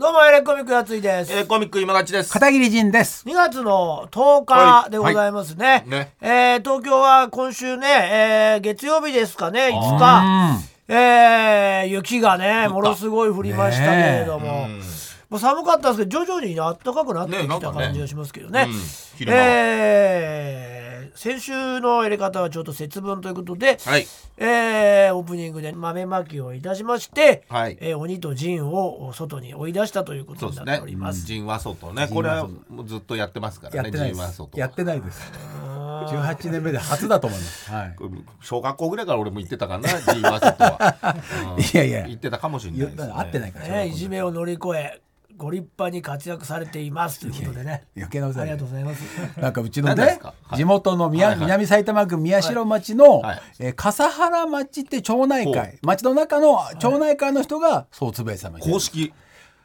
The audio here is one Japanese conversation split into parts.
どうもエレコミックやついです、えー、コミック今勝ちです。片桐仁です。2月の10日でございますね,、いね。えー東京は今週ね、えー月曜日ですかね5日、えー雪がねものすごい降りましたけれども、うん。もう寒かったんですけど徐々に暖かくなってきねなんかね。た感じがしますけどね。うん。昼間は。えー先週の入れ方はちょっと節分ということで、はい。えーオープニングで豆まきをいたしまして、はいえー鬼と陣を外に追い出したということになっておそうですねります。。陣和外ね。これはもうずっとやってますからね。陣和外。。やってないです。18年目で初だと思います。はい。小学校ぐらいから俺も言ってたからな、陣和外は。う んいやいや言ってたかもしれないです、ね。言ったら合ってないから。ね、いじめを乗り越えご立派に活躍されていますということでね。余計なお世話ありがとうございます。なんかうちのね地元の宮南埼玉郡宮代町のはい。えー笠原町って町内ほ会町の中の町内会の人がそうつぶやいてたの公式。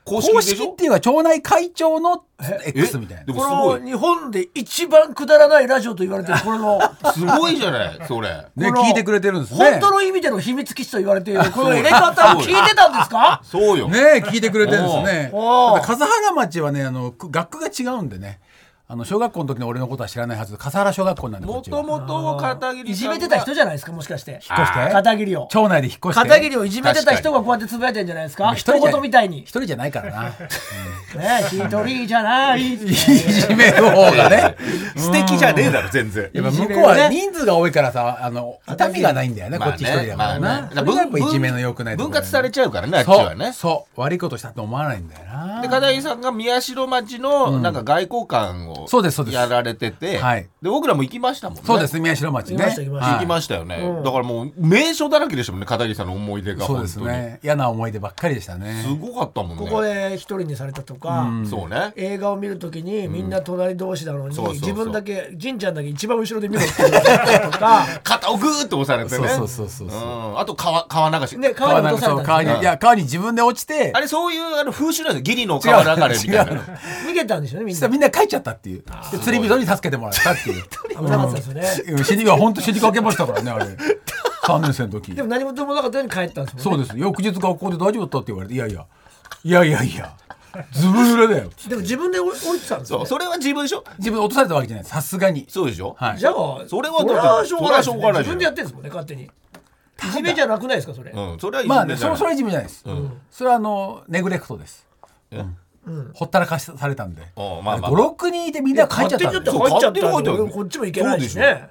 公式公式っていうか町内会長の X みたいな。こ。の日本で一番くだらないラジオと言われてるこれのすごいじゃない、それ。ね聞いてくれてるんですね。本当の意味での秘密基地と言われている この入れ方を聞いてたんですか？そうよ。ね聞いてくれてるんですね。笠原町はねあのく学区が違うんでねあの小学校の時の俺のことは知らないはず。笠原小学校なんでもともと片桐いじめてた人じゃないですかもしかして。引っ越して？片桐を。町内で引っ越して？片桐をいじめてた人がこうやってつぶやいてんじゃないですか？一言みたいに。一人じゃないからな。ね一人じゃない。いじめの方がね。素敵じゃね。えだろ、全然。やっぱ向こうはね人数が多いからさあの痛みがないんだよねこっち一人だからな、いじめの良くない分割されちゃうからね、あっちそうはね。そう。悪いことしたと思わないんだよな。で片桐さんが宮代町のなんか外交官をそうですそうです。やられてて、はい。で僕らも行きましたもんね。そうです宮代町ね。行きましたよね、うん。だからもう名所だらけでしたもんね片桐さんの思い出がそうです本当に。ね嫌な思い出ばっかりでしたね。すごかったもんね。ここで一人にされたとか、そうね。映画を見るときにみんな隣同士なのに、そうそうそう。自分だけ仁ちゃんだけ一番後ろで見ろって言われたとか。肩をグーッと押されてね。そうそうそうそうそう。うん。あと川川流し、ね川に落とされたんですね。川にいや川に自分で落ちて。あれそういうあの風習なんですよ。ギリの川流れみたいな。逃げたんでしょうねみんな。そしたらみんな帰っちゃったっていう。で釣り人に助けてもらったっていう。死には本当死にかけましたからねあれ。3年生の時。でも何事もなかったように帰ったんですもんね。そうです。翌日学校で大丈夫だったって言われていやいや。いやいやいや。ずぶ濡れだよ。でも自分で降りてたんですよ、ね、それは自分でしょ？自分で落とされたわけじゃないさすがに。そうでしょ、はい。じゃあそれはそれはしょうが自分でやってるんですもんね勝手に。いじめじゃなくないですかそれ、うん、それはいい。まあねそれじゃないそれは自分じゃないです、それはあのネグレクトですほったらかしされたんで。おうまあまあ。56人いてみんな帰っちゃったんで勝手にだって入っちゃったんでそう勝手に入っちゃうこっちも行けないしね。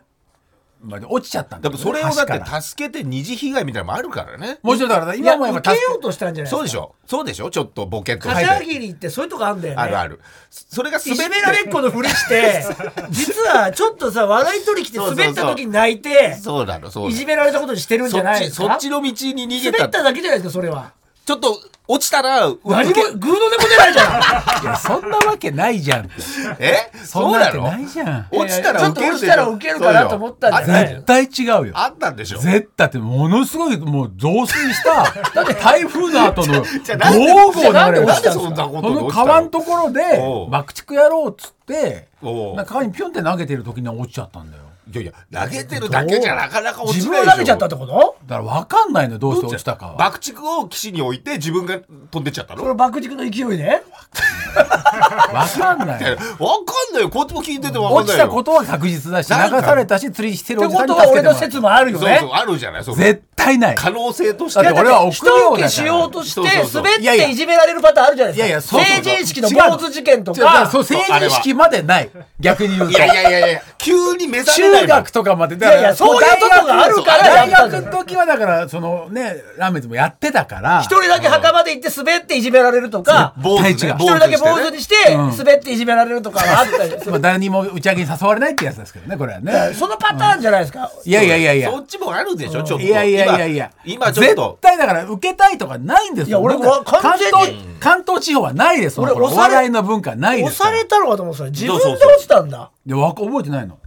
まあ落ちちゃったんだだからそれをだ橋からって助けて二次被害みたいなのもあるからね。もちろんだからいや今もやっぱ受けようとしたんじゃないそうでしょ。そうでしょ。ちょっとボケとして。片桐ってそういうとこあんだよね。あるある。それがいじ滑められっ子のふりして 実はちょっとさ笑い取り来て滑った時に泣いてそうなのそうなの。いじめられたことにしてるんじそっゃないですか？ちそっちの道に逃げ滑ったただけじゃないですかそれはちょっと落ちたらうわ何もグーの音も出ないじゃん。いやそんなわけないじゃん。え？そそうなの？んなわけないじゃん。落ちたらちょっと受けるでしょ。落ちたら受けるかなと思ったんじゃない絶対違うよ。あったんでしょ？絶対ってものすごいもう増水した。だって台風の後のゴじゃあなんでーゴーな落ちたそんなことその？川のところで爆竹やろうっつっておう。なんか川にピョンって投げてる時に落ちちゃったんだよいやいや投げてるだけじゃなかなか落ち自ないでしょ。投げちゃったってこと？だから分かんないのどうして落ちたかは。爆竹を岸に置いて自分が飛んでっちゃったの？これ爆竹の勢いで？分かんない。い。やわかんないよ。こっちも聞いててもわか落ちんないよ。たことは確実だし流なんかされたし釣りしてるっておじさんにことは俺の助けてもらった説もあるよね。そうそうあるじゃないそこ絶対ない。可能性としだってて俺は臆人病だから。受けしようとしてそうそうそう。滑っいやいや。ていじめられるパターンあるじゃないですか。いやいやそうそうそう。成人式の坊主事件と違うだからかそう。成人式までない。逆に言うと。いやいやいやいや。急に目覚めないもん中学とかまで。だいやいやそういうとこがあるから大学の時はだからそのねラーメンズもやってたから。一人だけ墓まで行って滑っていじめられるとか一人だけ坊主にしてうん。滑っていじめられるとかはあったりする。まあ誰にも打ち上げに誘われないってやつですけどねこれはね。そのパターンじゃないですか？いやいやいやいや。そっちもあるでしょちょっと。いやいやいやいや。今今ちょっと。絶対だから受けたいとかないんですよいや俺僕は完全に。関東関東地方はないです俺お笑いの文化ないですから。押されたのかと思ってた自分で落ちたんだ。でわ覚えてないの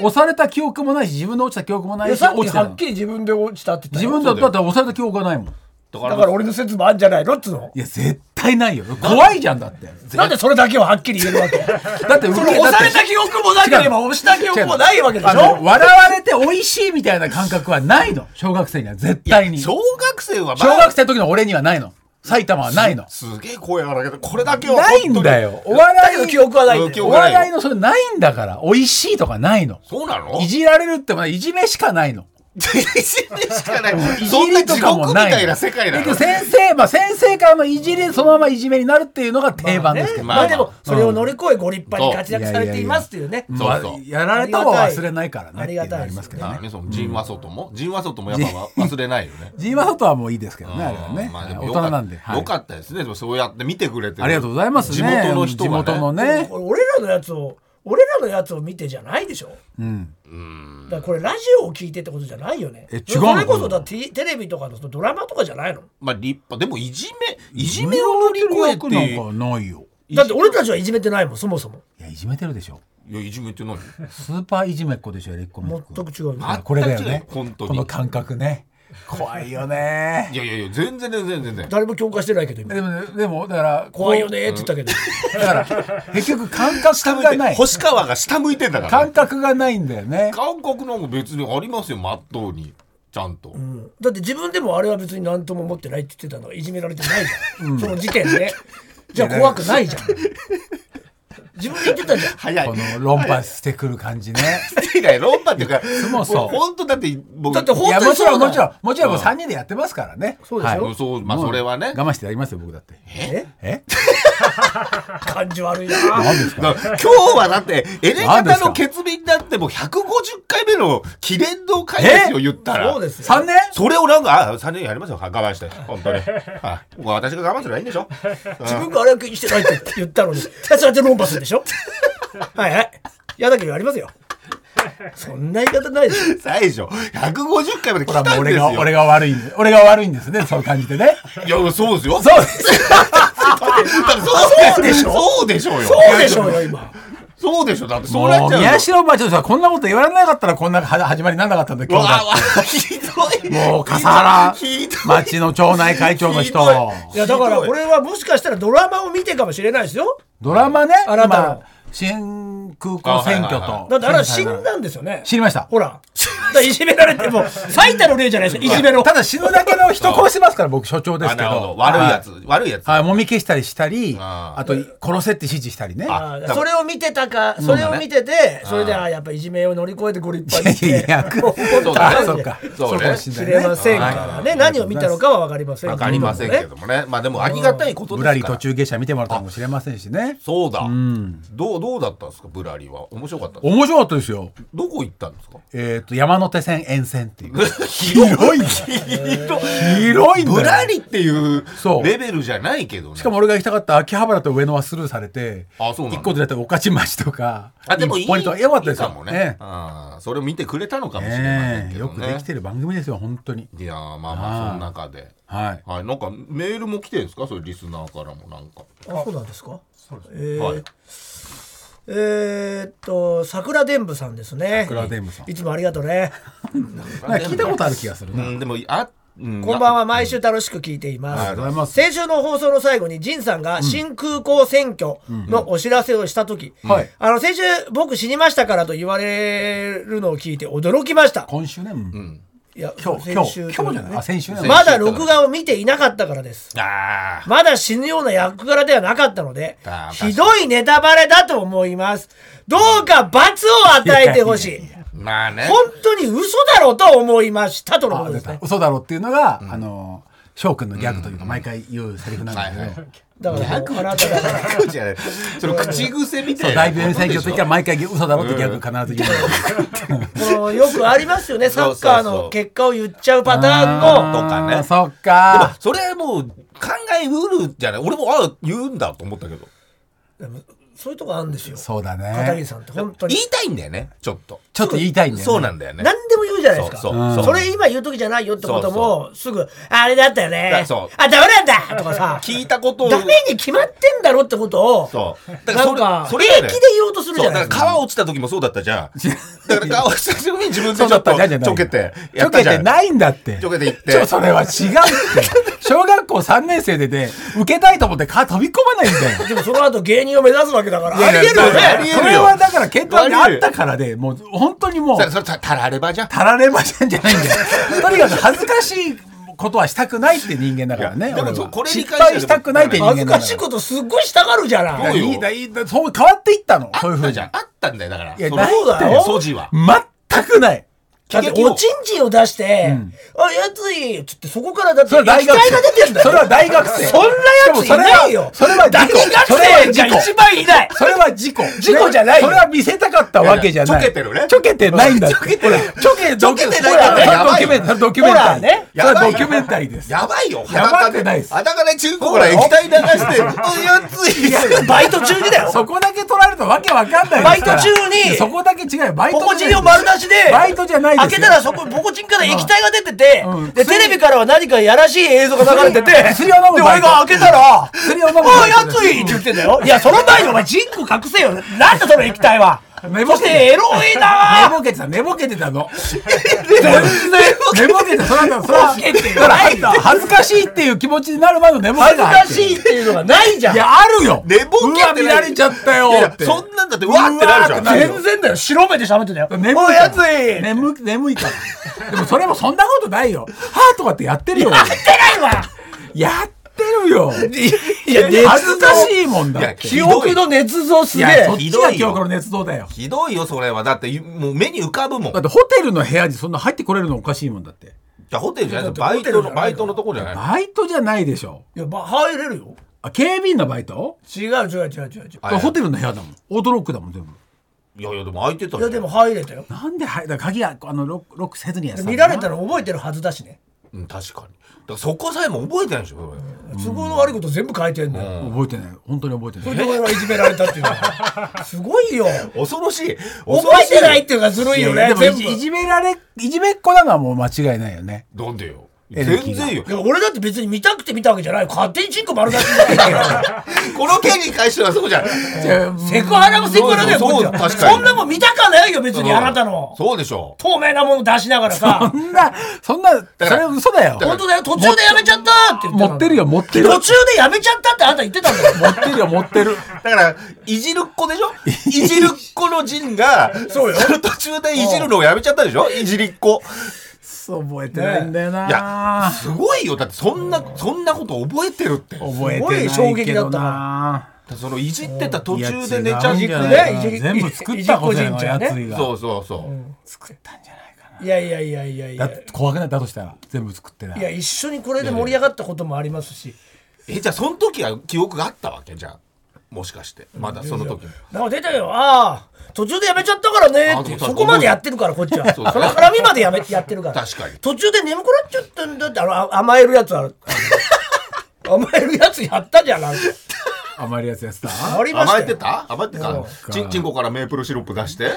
押された記憶もないし自分で落ちた記憶もないしさっ落ちはっきり自分で落ちたって言ったよ自分だったら押された記憶がないもん。だだから俺の説もあるんじゃないのっつうの？いや絶対ないよ。怖いじゃんだって。なんでそれだけははっきり言えるわけ？だって受そのけ押された記憶もなければ押した記憶もないわけでしあのょ笑われて美味しいみたいな感覚はないの。小学生には絶対に。小学生はまあ小学生の時の俺にはないの埼玉はないの。すげえ声荒げてこれだけはないんだよ。おだ笑いけど記憶はないお笑いのそれないんだから。美味しいとかないの。そうなの？いじられるってもいじめしかないのしかない。いそんな地獄みたいな世界なの？先生まあ先生からのいじりでそのままいじめになるっていうのが定番ですけど、まあねまあでもそれを乗り越えご立派に活躍されていますっていうね。そうそう。まあやられたは忘れないからねありがたいありますけどね。ジンワソトも？ジンワソトもやっぱ忘れないよね。ジーマソトはもういいですけどねあれはね、まあでも大よかっ人なんで、はい。よかったですね。でもそうやって見てくれてる。ありがとうございますね。地元の人がね。地元のね。俺らのやつを俺らのやつを見てじゃないでしょ？うん。うん。だからこれラジオを聞いてってことじゃないよね。え違うの？それこそだテテレビとかのドラマとかじゃないの？まあ立派。でもいじめいじめを乗り越えて。なんかないよ。だって俺たちはいじめてないもんそもそも。いやいじめてるでしょ。いやいじめって何スーパーいじめっ子でしょエレコミック。全く違うこれだよね。本当に。この感覚ね怖いよね。いやいやいや全然全然全然。誰も共感してないけど今。でもねでもだから怖いよねって言ったけど。だから結局感覚がない。星川が下向いてんだから。ね感覚がないんだよね。感覚なんか別にありますよまっとうに。ちゃんと、うん。だって自分でもあれは別に何とも思ってないって言ってたのがいじめられてないじゃん、その時点で。じゃあ怖くないじゃん自分で言ってたじゃん。早い。この論破してくる感じね。いや論破っていうかもそう本当だって僕だって本当にそうだろんもちろん。もちろんもううん。3人でやってますからね。そうでしょ？はい。そうまあそれはね。我慢してやりますよ僕だって。え？え？感じ悪いな。何ですか？今日はだってエレガタの決便になっても150回目の記念の会ですよ言ったら。そうですよ。3年？それをなんかあ3年やりますよ我慢して。本当に。はい。私が我慢すればいいんでしょ？自分があれは気にしてないって言ったのにさすがに論破するでしょ？はいはい。嫌だけどやりますよ。そんな言い方ないでしょ。最初150回まで来たんですよ。が俺が悪いんで俺が悪いんですねそう感じてね。いやそうですよ。そうです。そうでしょ？そうでしょうよ。そうでしょうよ今そうでしょ。だってそうなっちゃうよ。宮代町の人はこんなこと言われなかったらこんなは始まりにならなかったんだうわ今日だわひどい。もう笠原町の町内会長の人。い。やだからこれはもしかしたらドラマを見てかもしれないですよ。ドラマねあなた新空港選挙と。だってあれは死んだんですよね。知りました。ほら。いじめられても 最たる例じゃないですかいじめの。ただ死ぬだけの人殺してますから僕所長ですけど。ど。悪いやつ悪いやつ。はい、もみ消したりしたりあと殺せって指示したりね。それを見てたかそれを見ててそれであやっぱいじめを乗り越えてご立派にしいやいてや思ったかそうか。そうね。かもししれませんからね。何を見たのかは分かりませんわかりませんけどもね。まあでもありがたいことですから。ぶらり途中下車見てもらったかもしれませんしね。そうだ。どうどうだったんですかぶらりは？面白かったですか？面白かったですよ。どこ行ったんですか？えっ、と山手線沿線っていう。広広い。広いんだよ。ぶらりっていうそう。レベルじゃないけどね。しかも俺が行きたかった秋葉原と上野はスルーされてあそうなんだ。一個ずれて御徒町とかあでもいい一本とかよかったですよ。いいかもね、あーそれを見てくれたのかもしれませんねえけどね。よくできてる番組ですよ本当に。いやーまあまあその中で。はい。はい。なんかメールも来てるんですか？それリスナーからもなんか。あそうなんですか？えーはいえーっと桜伝部さんですね。桜伝部さん。いつもありがとうね。聞いたことある気がするな、うんでもあ、うん、こんばんは毎週楽しく聞いています、ありがとうございます。先週の放送の最後に仁さんが新空港選挙のお知らせをした時、はい。あの先週僕死にましたからと言われるのを聞いて驚きました。今週ね、うん。うんいや今日今日今日じゃない？あ先週ねまだ録画を見ていなかったからです。あー。まだ死ぬような役柄ではなかったのでひどいネタバレだと思います。どうか罰を与えてほしい。まあね。本当に嘘だろうと思いましたとのことですね。た。嘘だろっていうのが、あの翔くんのギャグというか毎回言うセリフなんだけど、だからもうあなただからその口癖みたいな。大病院選挙の時は毎回嘘だろってギャグ必ず言う。んだけど、このよくありますよね。サッカーの結果を言っちゃうパターンのとかね。そっでもかそれはもう考えうるじゃない？俺もあ言うんだと思ったけど。でもそういうとこあるんですよ。そうだね。片桐さんって本当に。言いたいんだよねちょっとちょっと言いたいんだよね。そうなんだよね。何でも言うじゃないですか。そうう。ん。そうそれ今言う時じゃないよってこともすぐ「あれだったよね。だそう。あダメなんだ!」とかさ聞いたことを。ダメに決まってんだろってことをそう。なんかそれ平気で言おうとするじゃないですか。そう。だから川落ちた時もそうだったじゃん。だから川落ちた時に自分でちょっとったじゃんじゃない。ちょけてちょけてないんだって。ちょけていって。ちょそれは違うって。小学校3年生でで受けたいと思ってか飛び込まないんだよ。でもその後芸人を目指すわけだから。ありえるよね。それはだから検討にあったからでもう本当にもう。それたたらればじゃん。たらればじゃんじゃないんだよ。とにかく恥ずかしいことはしたくないって人間だからねでこれに失敗したくないって人間だから。恥ずかしいことすっごいしたがるじゃない。そうよ。いいだいいだそう変わっていったの？そういうふうに。あったじゃんあったんだよ。だからいやそのないだよ。素地は。全くないだっておちんちんを出して「あやつい」っつってそこからだってそれは大学液体が出てんだよ。それは大学生。そんなやついないよ。それは大学それは生じゃ事故。一番いない。それは事故。事故じゃないよ。それは見せたかったわけじゃない。ちょけてるね。ちょけてないんだって。ちょけてないちょけちょけてないほらやばいドキュメンタドキュメンタリー。ほらね。それはドキュメンタリーです。やばいよ。やばくないです。裸で。中古から液体流して「おやつい」バイト中にだよ。そこだけ取られるとわけわかんないバイト中にそこだけ違うよ。バイトポコチンを丸出しで。バイトじゃないですよ。開けたらそこポコチンから液体が出てて、うん。でテレビからは何かやらしい映像が流れててで俺が開けたら「薬を飲むおいやつい!」って言ってんだよ。いやその前にお前ジンク隠せよ。なんだその液体は寝ぼけて。エロい寝なぼけてた寝ぼけてたの。全然寝ぼけてそれはそれは寝ぼけてそれはない。よ恥ずかしいっていう気持ちになる前の寝ぼけ恥ずかしいっていうのがないじゃん。いやあるよ。寝ぼけてられちゃったよそんなんだってうわーってなるじゃん。全然だよ。白目で喋ってたよ。眠いやつい。眠眠いから。でもそれもそんなことないよ。はあとかってやってるよ。やってないわ。やってるよいや恥ずかしいもんだって。記憶の捏造すげえ。いやそっちが記憶の捏造だよ。ひどいよそれは。だってもう目に浮かぶもん。だってホテルの部屋にそんな入ってこれるのおかしいもんだって。じゃあホテルじゃないバイトホテルじゃないのバイトのとこじゃない？バイトじゃないでしょ。いやば入れるよ。あ警備員のバイト？違う違う違う違う。違うはいホテルの部屋だもん。オートロックだもん全部。いやいやでも空いてたいやでも入れたよ。なんで入だ鍵があのロックロックせずにやってたの見られたら覚えてるはずだしねうん確かに。だからそこさえも覚えてないでしょそ都合の悪いこと全部書いてんのよ。覚えてない。本当に覚えてそない。れで俺はいじめられたっていうのは。すごいよ。れ恐ろしい。覚えてないっていうのがずるいよいやでもね全部。いじいじめられいじめっ子なのはもう間違いないよね。なんでよ全然よ。俺だって別に見たくて見たわけじゃない勝手にチンコ丸出しになってんだよこの件に関してはそうじゃん。セクハラもセクハラだよそうこっちは。そんなもん見たかないよ別にあなたの。そうでしょ透明なもの出しながらさ。そんなそんなそれは嘘だよ。ら本当だよ。途中でやめちゃったって言ってたの持ってるよ持ってる途中でやめちゃったってあんた言ってたんだよ。持ってるよ持ってる。だからいじるっ子でしょ？いじる。っ子の陣がそうよ。の途中でいじるのをやめちゃったでしょ？いじりっ子そう覚えてないんだよな。いやすごいよ。だってそんなそんなこと覚えてるって。覚えてないすごい衝撃だったなそのいじってた途中で寝ちゃうんてじゃない。ねいじり全部作ったことややついがそうそうそう。作ったんじゃないかいやいやいやいやいや。怖くない？だとしたら。全部作ってない。いや一緒にこれで盛り上がったこともありますし。えじゃあその時は記憶があったわけ？じゃあもしかして。まだその時もなんか出たよ。ああ途中でやめちゃったからね。ってあそこまでやってるからこっちは。そそう。だの絡みまでやめ やってるから。確かに。途中で眠くなっちゃったんだってあのあ甘えるやつある。甘えるやつやったじゃんなんか。甘いるやつやつだありましたよ。甘えてた？甘えてた？ちんちんこからメープルシロップ出して？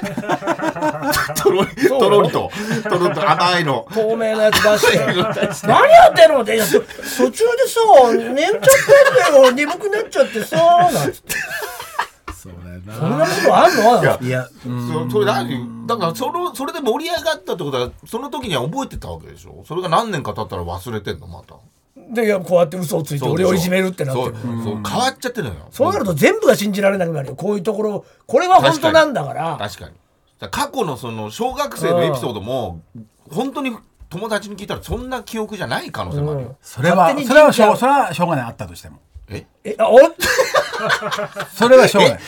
とろりとろりと。とろりと甘いの。透明なやつ出して。何やってんの？って途中でさ寝ちゃったんだよ。眠くなっちゃってさなんつってそんなことあんの？いや。いやそそれ何？だからそのそれで盛り上がったってことはその時には覚えてたわけでしょ？それが何年か経ったら忘れてんの？また。でいやこうやって嘘をついて俺をいじめるってなって。そう。るそう。変わっちゃってるのよ。そうなると全部が信じられなくなるよ。こういうところこれは本当なんだから。確かに。過去のその小学生のエピソードも本当に友達に聞いたらそんな記憶じゃない可能性もあるよ、それはそれはしょうそれはしょうがない。あったとしても。え？えあおそれはしょうがない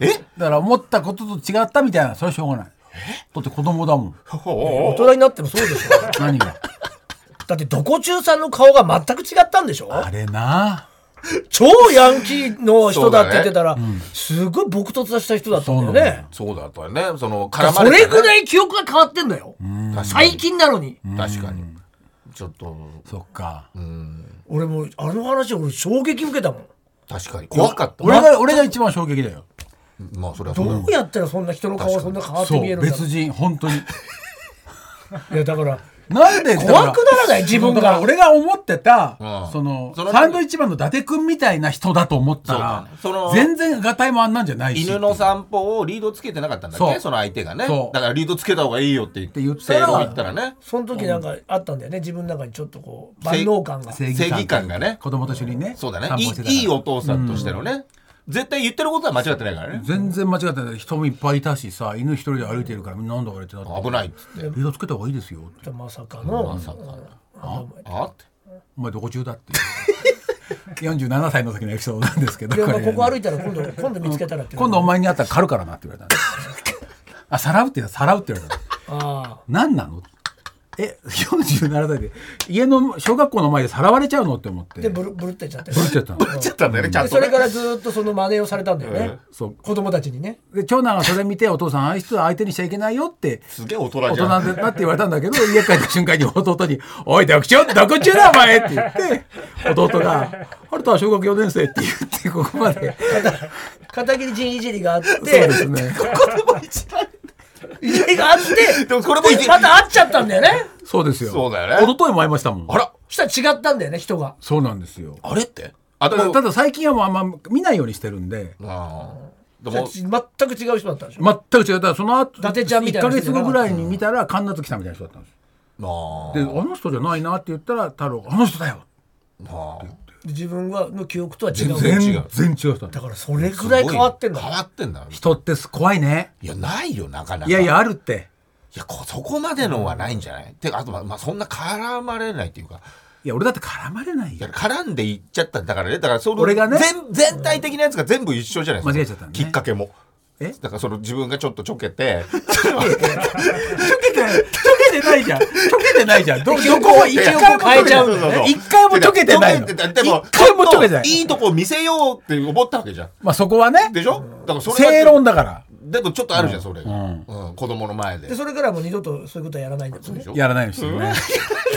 え？だから思ったことと違ったみたいな。それはしょうがない。だって子供だもん。大人になってもそうでしょ。何が？だってどこ中さんの顔が全く違ったんでしょ？あれな。超ヤンキーの人だって言ってたら、すごい朴突とした人だったんだよね。そうだったよね。その絡まそれて、ね、れぐらい記憶が変わってんだよ。最近なのに。確かに。ちょっと。そっか。俺もうあの話俺衝撃受けたもん。確かに。怖かった。俺が俺が一番衝撃だよまあそれはどうやったらそんな人の顔がそんな変わって見えるんだろ別人本当に。う いやだからなんで怖くならない？自分が。俺が思ってた、うんそのサンドイッチマンの伊達君みたいな人だと思ったら、ね。全然がたいもあんなんじゃないし犬の散歩をリードつけてなかったんだっけ？その相手がね。だからリードつけた方がいいよって言って言ったらね。その時なんかあったんだよね。自分の中にちょっとこう万能感が。正正義感がね。子供と一緒にねそうだね。いいいいお父さんとしてのね絶対言ってることは間違ってないからね。全然間違ってない。人もいっぱいいたしさ犬一人で歩いてるからみんななんだあれってなって。危ないっつって。リードつけた方がいいですよって。まさかの。まさかあ？あ？って。お前どこ中だって。いう47歳の時のエピソードなんですけどこれここ歩いたら今度今度見つけたらって。今度お前に会ったら狩るからなって言われたんですあさらうってさらうって言われたあ。何なの？え47歳で家の小学校の前でさらわれちゃうのって思って。あでブルブルってっちゃってブルっちゃった。のちゃったんだよねちゃんとそれからずっとその真似をされたんだよね、そう。子供たちにね。で長男がそれ見てお父さんあいつは相手にしちゃいけないよってすげえ大人大じゃん。人だなって言われたんだけど 家帰った瞬間に弟に「おいどこ中どこ中だお前!」って言って 弟が「春田は小学4年生」って言ってここまで。片 桐仁いじりがあってそうですね。ここでも一番いじりがあってでもこれもまた会っちゃったんだよね。そうですよ。そうだよね。一昨日も会いましたもん。あら。そしたら違ったんだよね人が。そうなんですよ。あれって？あでもただただ最近はもうあんま見ないようにしてるんで。あーでも全く違う人だったでしょ？全く違う。だからその後伊達ちゃんみたいな1人じゃな。かったヶ月後ぐらいに見たら神奈月さんみたいな人だったんですあであの人じゃないなって言ったら太郎があの人だよーあーで自分がの記憶とは違う。全然違う。然違う人だ。からそれぐらい変わってんだ変わってんだ。人って怖いね。いやないよなかなか。いやいやあるって。いやこそこまでのはないんじゃない、てかあとまあ、まあ、そんな絡まれないっていうか。いや俺だって絡まれないよ。いや絡んでいっちゃったんだ。からねだからその俺がね？全全体的なやつが全部一緒じゃないですか。間違えちゃったのね。きっかけも。え？だからその自分がちょっとちょけて。ちょけてちょけてないじゃん。ちょけてないじゃん。ど記憶を一応変えちゃう一回もちょけてないの。一回もちょけてない。い。い。とこ見せようって思ったわけじゃんまあそこはねでしょ？だからそれが正論だから。でもちょっとあるじゃんそれ。うん。子供の前で。でそれからもう二度とそういうことはやらないんでしょやらないようにしてるね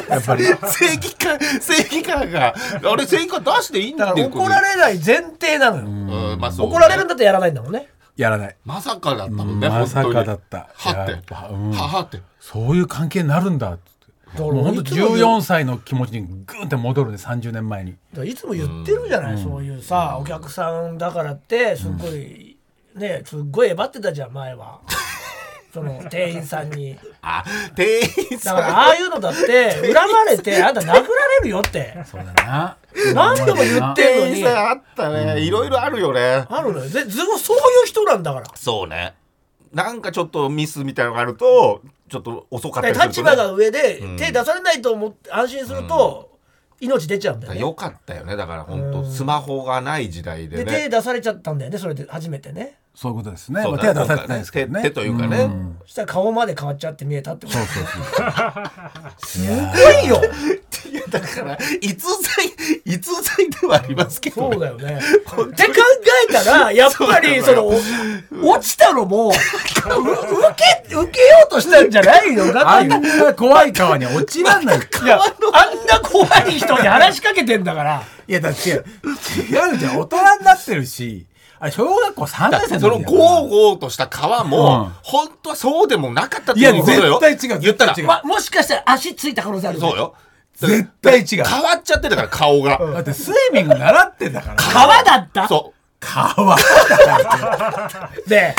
やっぱり。正義感正義感が。あれ正義感出していいんだから怒られない前提なのよ、怒られるんだったらやらないんだもんねやらない。まさかだったもんね、まさかだった。はって。ははって。そういう関係になるんだってもう本当いつも言う。14歳の気持ちにグーンって戻るね30年前に。いつも言ってるじゃない、そういうさお客さんだからってすっごい、ねすっごいえばってたじゃん前は。その店員さんに。あ店員ださん。からああいうのだって恨まれてあんた殴られるよって。そうだな 何度も言ってんのに。店員さんあったねいろいろあるよね。あるのよ。でずそういう人なんだから。そうね。なんかちょっとミスみたいなのがあるとちょっと遅かったりすると、ね、立場が上でうん。手出されないと思って安心すると命出ちゃうんだよね。よかったよね。だから本当、うん。スマホがない時代ででね手出されちゃったんだよねそれで初めてね。そういうことですね。まあ手は出されてないですけどね。手手というかね。ん。そしたら顔まで変わっちゃって見えたってこと。そうそうそう。すごいよいやだから逸材逸材ではありますけど、そうだよね。って考えたら、やっぱり、その、お落ちたのも、う受け、受けようとしたんじゃないのかあっていう。んな怖い川に落ちらんない。いや、あんな怖い人に話しかけてんだから。いやだって違う違うじゃん。大人になってるしあれ小学校3年生そのゴーゴーとした川も、うん。本当はそうでもなかったっていやいうことよ。絶対違う言ったら。ま、もしかしたら足ついた可能性あるそう。よ絶対違う。変わっちゃってたから顔が、だってスイミング習ってんだから。川だった？そ川で、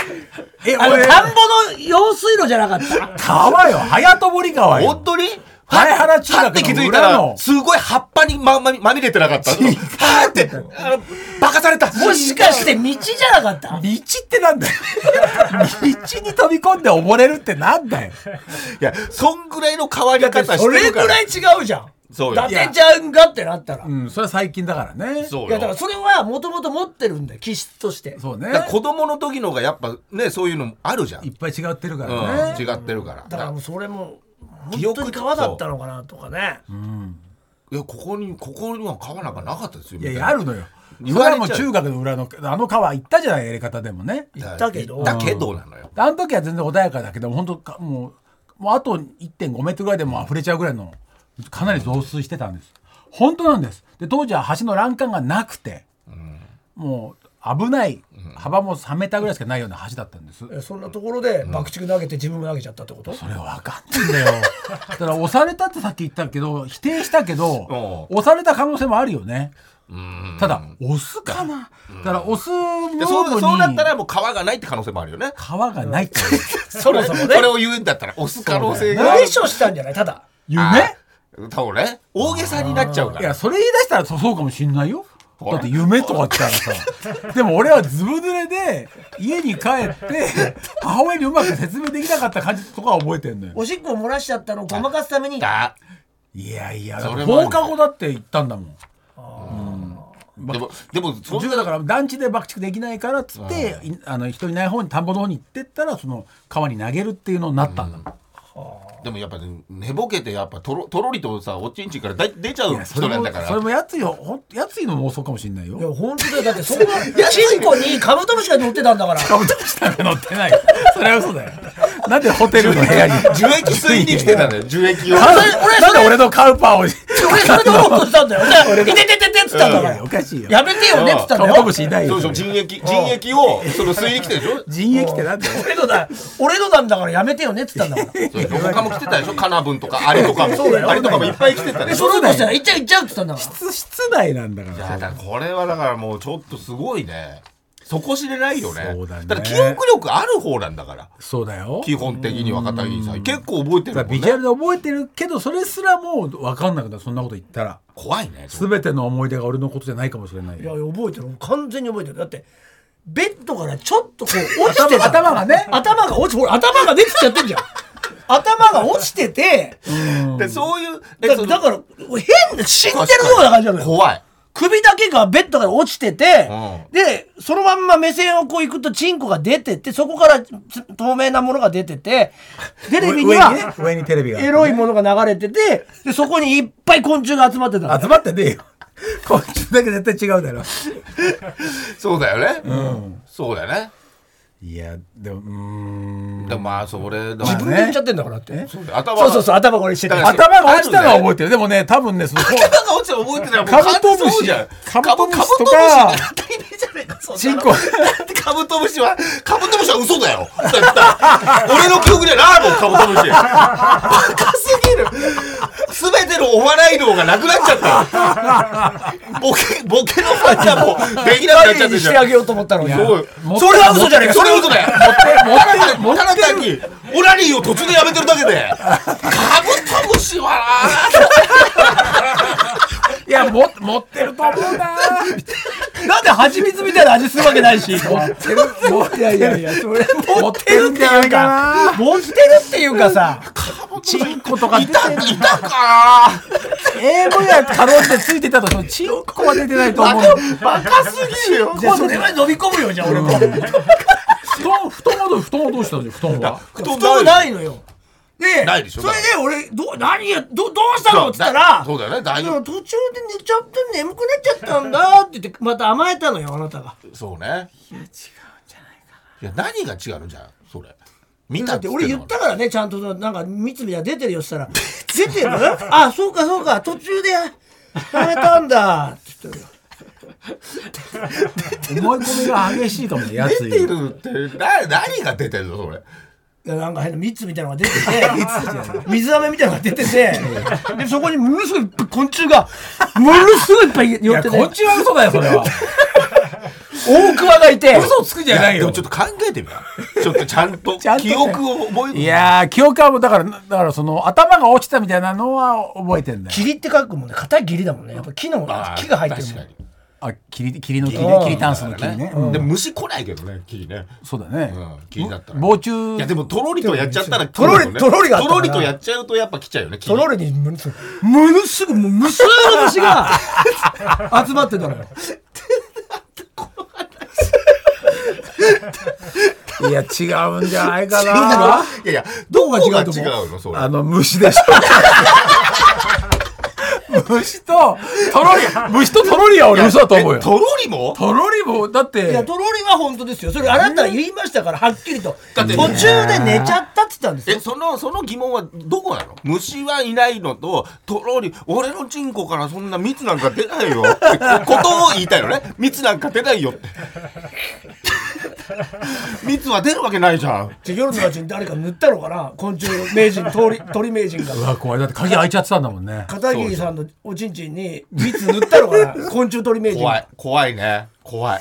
えあの、俺。田んぼの用水路じゃなかった？川よ。早登り川うよ。本当に？前原中学のはって気づいたら裏の。すごい葉っぱにまままみれてなかった。はーってあのバカされた。もしかして道じゃなかった？道ってなんだよ。道に飛び込んで溺れるってなんだよ。いやそんぐらいの変わり方それしてるから。ぐらい違うじゃん。そうよ。伊達ちゃんがってなったら。うんそれは最近だからね。そうよ。いやだからそれはもともと持ってるんだよ気質として。そうね。子供の時の方がやっぱねそういうのあるじゃん、いっぱい違ってるかうんらね違ってるから。だからもうそれも本当に川だったのかなとかね。いやここにここには川なんかなかったですよいやあるのよ。言われちゃうそれはもう中学の裏のあの川行ったじゃないやり方でもね。言ったけど。だけどなのよ。あの時は全然穏やかだけど本当かもうもうあと1.5メートルぐらいでもう溢れちゃうぐらいのかなり増水してたんです。本当なんです。で当時は橋の欄干がなくて、もう危ない幅も3メーターぐらいしかないような橋だったんです、えそんなところで爆竹投げて自分も投げちゃったってこと？それわかんないんだよ。だから押されたってさっき言ったけど 否定したけどう。押された可能性もあるよね。うん。ただ押すかな？だから押すモでそうそうなったらにもう川がないって可能性もあるよね。川がないって そもそもね。それを言うんだったら押す可能性が無理所したんじゃない？ただ。夢？ね。大げさになっちゃうから。いやそれ言い出したらそそうかもしんないよだって夢とかって言ったらさでも俺はずぶ濡れで家に帰って母親にうまく説明できなかった感じとかは覚えてんのよ。おしっこを漏らしちゃったのをごまかすために。だ。いやいや放課後だって言ったんだもん。でもでもそんな。授業だから団地で爆竹できないからっつっていあの人いない方に田んぼの方に行ってったらその川に投げるっていうのになったんだ。もん、でもやっぱね寝ぼけてやっぱとろとろりとさおちんちんからだい出ちゃいうやそれも人なんだから。それもやつよほんやついの妄想かもしれないよ。いや本当だよ。だってそんなチンコにカブトムシが乗ってたんだから。カブトムシなんか乗ってないそれは嘘だよなんでホテルの 部屋に？樹液吸いに来てたのよ樹液を。なんで俺のカウパーを俺それで思ってたんだよ。ね いててててっつったんだから。おかしいよ。やめてよねっつったんだカブトムよシいないよ。そうそう人液人液をその吸いに来てるでしょ？人液ってなんだよ。俺のだ俺のなんだからやめてよねっつったんだから。他も来てたでしょ？カナブンとかアリとかも。そうだよ。アリとかもいっぱい来てたででしょ？それとしたら行っちゃう行っちゃうっつったんだから。室室内なんだから。いやだからこれはだからもうちょっとすごいね底知れないよね。そうだね。から記憶力ある方なんだから。そうだよ。基本的には片桐さん。結構覚えてるもんビジュアねルで覚えてるけどそれすらもう分かんなくなる。そんなこと言ったら。怖いね全ての思い出が俺のことじゃないかもしれないいや覚えてる。完全に覚えてる。だってベッドからちょっとこう落ちてた。頭がね。頭が落ちほら頭が出てきちゃってんじゃん。頭が落ちてて。でそういうだだから変な死んでるような感じなのよ。怖い首だけがベッドから落ちてて、うでそのまんま目線をこう行くとチンコが出ててそこからつ透明なものが出ててテレビには上にテレビがエロいものが流れててでそこにいっぱい昆虫が集まってたの。集まってねえよ。こっちだけ絶対違うだろ。そうだよね。そうだよねいやでもうーん。でもまあそれでも自分で言っちゃってんだからって。そう頭そうそうそう頭これしてた。頭が落ちたのは覚えてる。でもね多分ねその頭が落ちたら覚えてないカブトムシ。そうじゃんカブトムシとか。カブトムシ当たり前じゃねえかそんなの。チンコ。だってカブトムシはカブトムシは嘘だよ。俺の記憶にはないもんカブトムシ。バカすぎる。全てのお笑い能がなくなっちゃったよ。ボケボケのファンがもうできなくなっちゃってるじゃん。にしてあげようと思ったのに。そうよそれは嘘じゃねえか。それは嘘だよ。持ってただ単にオナニーを途中でやめてるだけで。カブトムシはいやも持ってると思うな。なんで蜂蜜みたいな味するわけないし。持ってる。いやいやいやそれ持ってるっていうか。持ってるっていうかさ。チンコとか。いたいたか。AV やかろうじてついてたと。してもチンコは出てないと思う。バカすぎるよ。それは飲み込むよじゃあ俺も。布団布団はどうしたんですよ布団は。布布団ないのよでないでしょそれで俺ど何やどどうしたのっつったらそうだよね大丈夫。途中で寝ちゃって眠くなっちゃったんだって言ってまた甘えたのよあなたが。そうね。いや違うんじゃないかな。いや何が違うの？じゃあそれ。見ただって俺言ったからねちゃんとなんか蜜みたいな出てるよっつったら「出てるあそうかそうか途中でやめたんだ」って言ってるよ。思い込みが激しいかもねやつ出てるってな何が出てるのそれ？なんか変な蜜みたいなのが出てて 水飴みたいなのが出ててでそこにものすごい昆虫がものすごいいっぱいい寄ってて。やこっちは嘘だよそれは。大桑がいて。嘘つくじゃないよ。でもちょっと考えてみようちょっとちゃんと 記憶を覚えいやー記憶はもうだからだからその頭が落ちたみたいなのは覚えてんだよ。霧って書くもんね。硬い霧だもんね。やっぱ木の木が入ってるもん。確かにあ霧霧の霧うん。ね霧タンスの霧ね。でも虫来ないけどね霧ね。そうだね。うん霧だったら。防虫。いやでもとろりとやっちゃったらとろりとろりがとろりとやっちゃうとやっぱ来ちゃうよねとろりに。ものすごいもう無数の虫が 集まってたのよいや違うんじゃないか いなやいやどこが違うと思う？あの虫でしょ 虫ととろり虫ととろりは俺嘘だと思うよ。えとろりも？とろりもだっいやてとろりは本当ですよ。それあなた言いましたからはっきりと。だって途中で寝ちゃったって言ったんですよ。えそのその疑問はどこなの？虫はいないのととろり俺のチンコからそんな蜜なんか出ないよってことを言いたいのね。蜜なんか出ないよって 蜜は出るわけないじゃん。じゃあ夜のうちに誰か塗ったのかな？昆虫名人鳥 鳥名人が。うわ怖い。だって鍵開いちゃってたんだもんね。片桐さんのおちんちんに蜜塗ったのかな？昆虫鳥名人が。怖い。怖いね。怖い。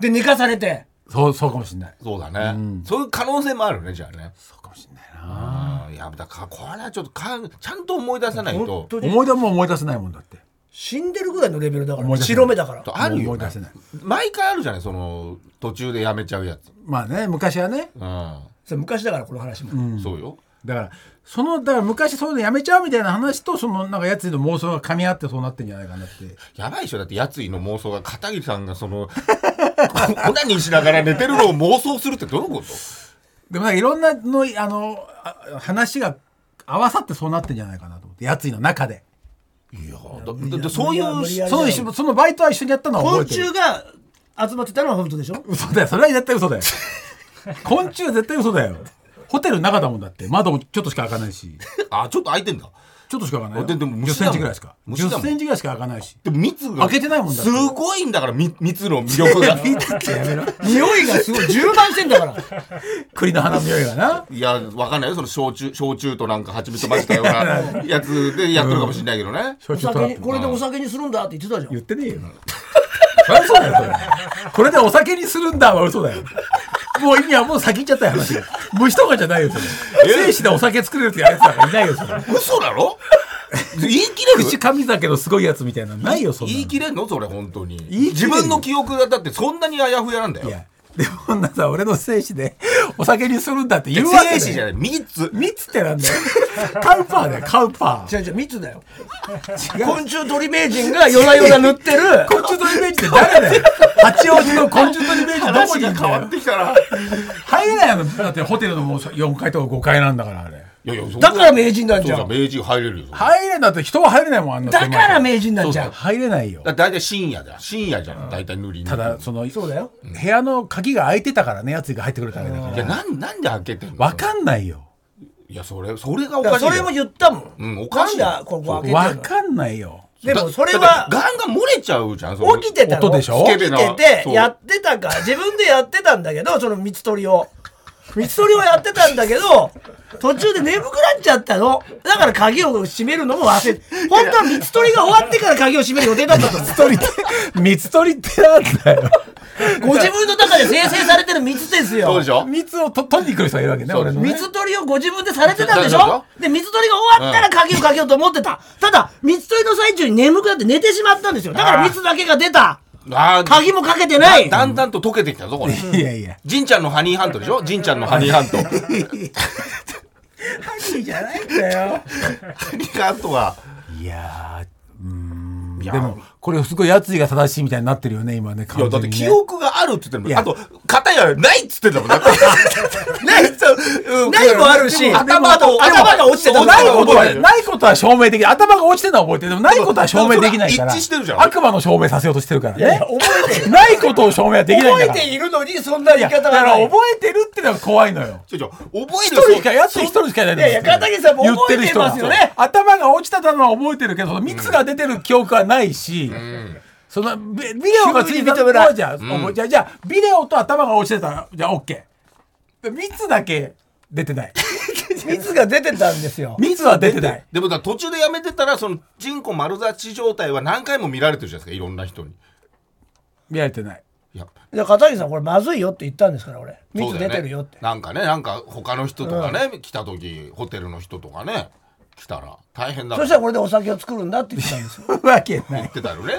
で寝かされて。そうそうかもしんない。そうだね、そういう可能性もあるねじゃあね。そうかもしんないな。いやだからこれはちょっとかんちゃんと思い出さない本と当に？思い出も思い出せないもんだって死んでるぐらいのレベルだから白目だから。あるよ、ね。毎回あるじゃないその途中でやめちゃうやつ。まあね昔はね。うん、それ昔だからこの話も、そうよ。だからそのだから昔そういうのやめちゃうみたいな話とそのなんかやつの妄想が噛み合ってそうなってんじゃないかなって。やばいでしょ。だってやついの妄想が片桐さんがそのオナニーしながら寝てるのを妄想するってどういうこと？でもなんかいろんなのあのあ話が合わさってそうなってんじゃないかなと思って。やついの中でいやだだだそういうその一緒そのバイトは一緒にやったのは昆覚えてる。虫が集まってたのは本当でしょ？嘘だよ。それは絶対嘘だよ。昆虫は絶対嘘だよ。ホテルの中だもんだって。窓もちょっとしか開かないし。あちょっと開いてんだちょっとしか開かない。よででも10虫だもん。センチぐらいですか。10虫だもん。センチぐらいしか開かないし。でも蜜が。開けてないもんだって。すごいんだからみ蜜の魅力が。やめろ。匂いがすごい。充満してんだから。栗の花の匂いがな。いやわかんないよ。その焼酎焼酎となんか蜂蜜混ぜたような やつでやってるかもしれないけどね、お焼酎トラップ。酒にこれでお酒にするんだって言ってたじゃん。言ってねえよそりゃそうだよそれ。これでお酒にするんだは嘘だよもう意味はもう先行っちゃったよ話が。虫とかじゃないよそれ。精子でお酒作れるってやつなんかいないよそれ。嘘だろ？言い切れる？口噛みだけどすごいやつみたいなのないよそんなの。言い切れんの？それ本当に。自分の記憶がだってそんなにあやふやなんだよ。いやでもこんなさ俺の精子でお酒にするんだって言うわけ精子じゃない。蜜。蜜ってなんだよ。カウパーだよカウパー。違う違う蜜だよ。昆虫取り名人が夜な夜な塗ってる。昆虫取り名人って誰だよ。八王子の昆虫取り名人どこ話が変わってきたな。入れないのだってホテルのもう4階とか5階なんだからあれいやいやそだから名人なんじゃん。そうだ名人入れるよ。入れんだって人は入れないもんあんなだから名人なんじゃん。入れないよ。だ大体深夜だ。よ深夜じゃん。大体塗りにただそのそうだよ。部屋の鍵が開いてたからねやつが入ってくれたわけだかいやらなんなんで開けてんの？分かんないよ。いやそれそれがおだかしいよ。それも言ったもん、うんおかしいよ。なんでここ開けて分かんないよ。でもそれだはガンガン漏れちゃうじゃん起きてたの。音でしょ？起きててやってたか自分でやってたんだけどその蜜取りを蜜取りをやってたんだけど途中で眠くなっちゃったの。だから鍵を閉めるのも忘れて本当は蜜取りが終わってから鍵を閉める予定だったと思う取りって蜜取りってなんだよ。ご自分の中で生成されてる蜜ですよ。そうでしょ？蜜をと取りに来る人がいるわけね俺のね。水取りをご自分でされてたんでしょ？で、水取りが終わったら鍵をかけようと思ってた。ただ、水取りの最中に眠くなって寝てしまったんですよ。だから水だけが出た。鍵もかけてない。だんだんと溶けてきたぞこれ。いやいや。ジンちゃんのハニーハントでしょ？ジンちゃんのハニーハント。ハいいじゃないんだよ。ニーハントは。いやーうーん。いやでもこれすごいやついが正しいみたいになってるよね今ねいやだって記憶があるって言ってるもあと片やないっつってんだもん。だって。ないっつうん。ないもあるし頭と頭が落ちてたないことはない。ことは証明できない頭が落ちてるのは覚えてる。でもないことは証明できないから。一致してるじゃん。悪魔の証明させようとしてるからね。覚えてる。ないことを証明はできないんだから。覚えているのにそんな言い方がない。ら覚えてるってのが怖いのよ。ちょちょ覚え一るよ人しかやつ一人しかいないのいやいや片桐さんも覚えてますよね。頭が落ちてたのは覚えてるけどその蜜が出てる記憶はないし、そのビビデオがついてた急に認めないのはじゃあ、覚えじゃあじゃあビデオと頭が落ちてた。じゃあ OK 蜜だけ出てない。蜜が出てたんですよ。蜜は出てない。でもだ途中でやめてたらそのチンコ丸立ち状態は何回も見られてるじゃないですか。いろんな人に。見られてない。いや。じゃあ片桐さんこれまずいよって言ったんですから俺。蜜出てるよって。なんかねなんか他の人とかね、来た時ホテルの人とかね来たら大変だそしたらこれでお酒を作るんだって言ってたんですよ。わけない。言ってたよね。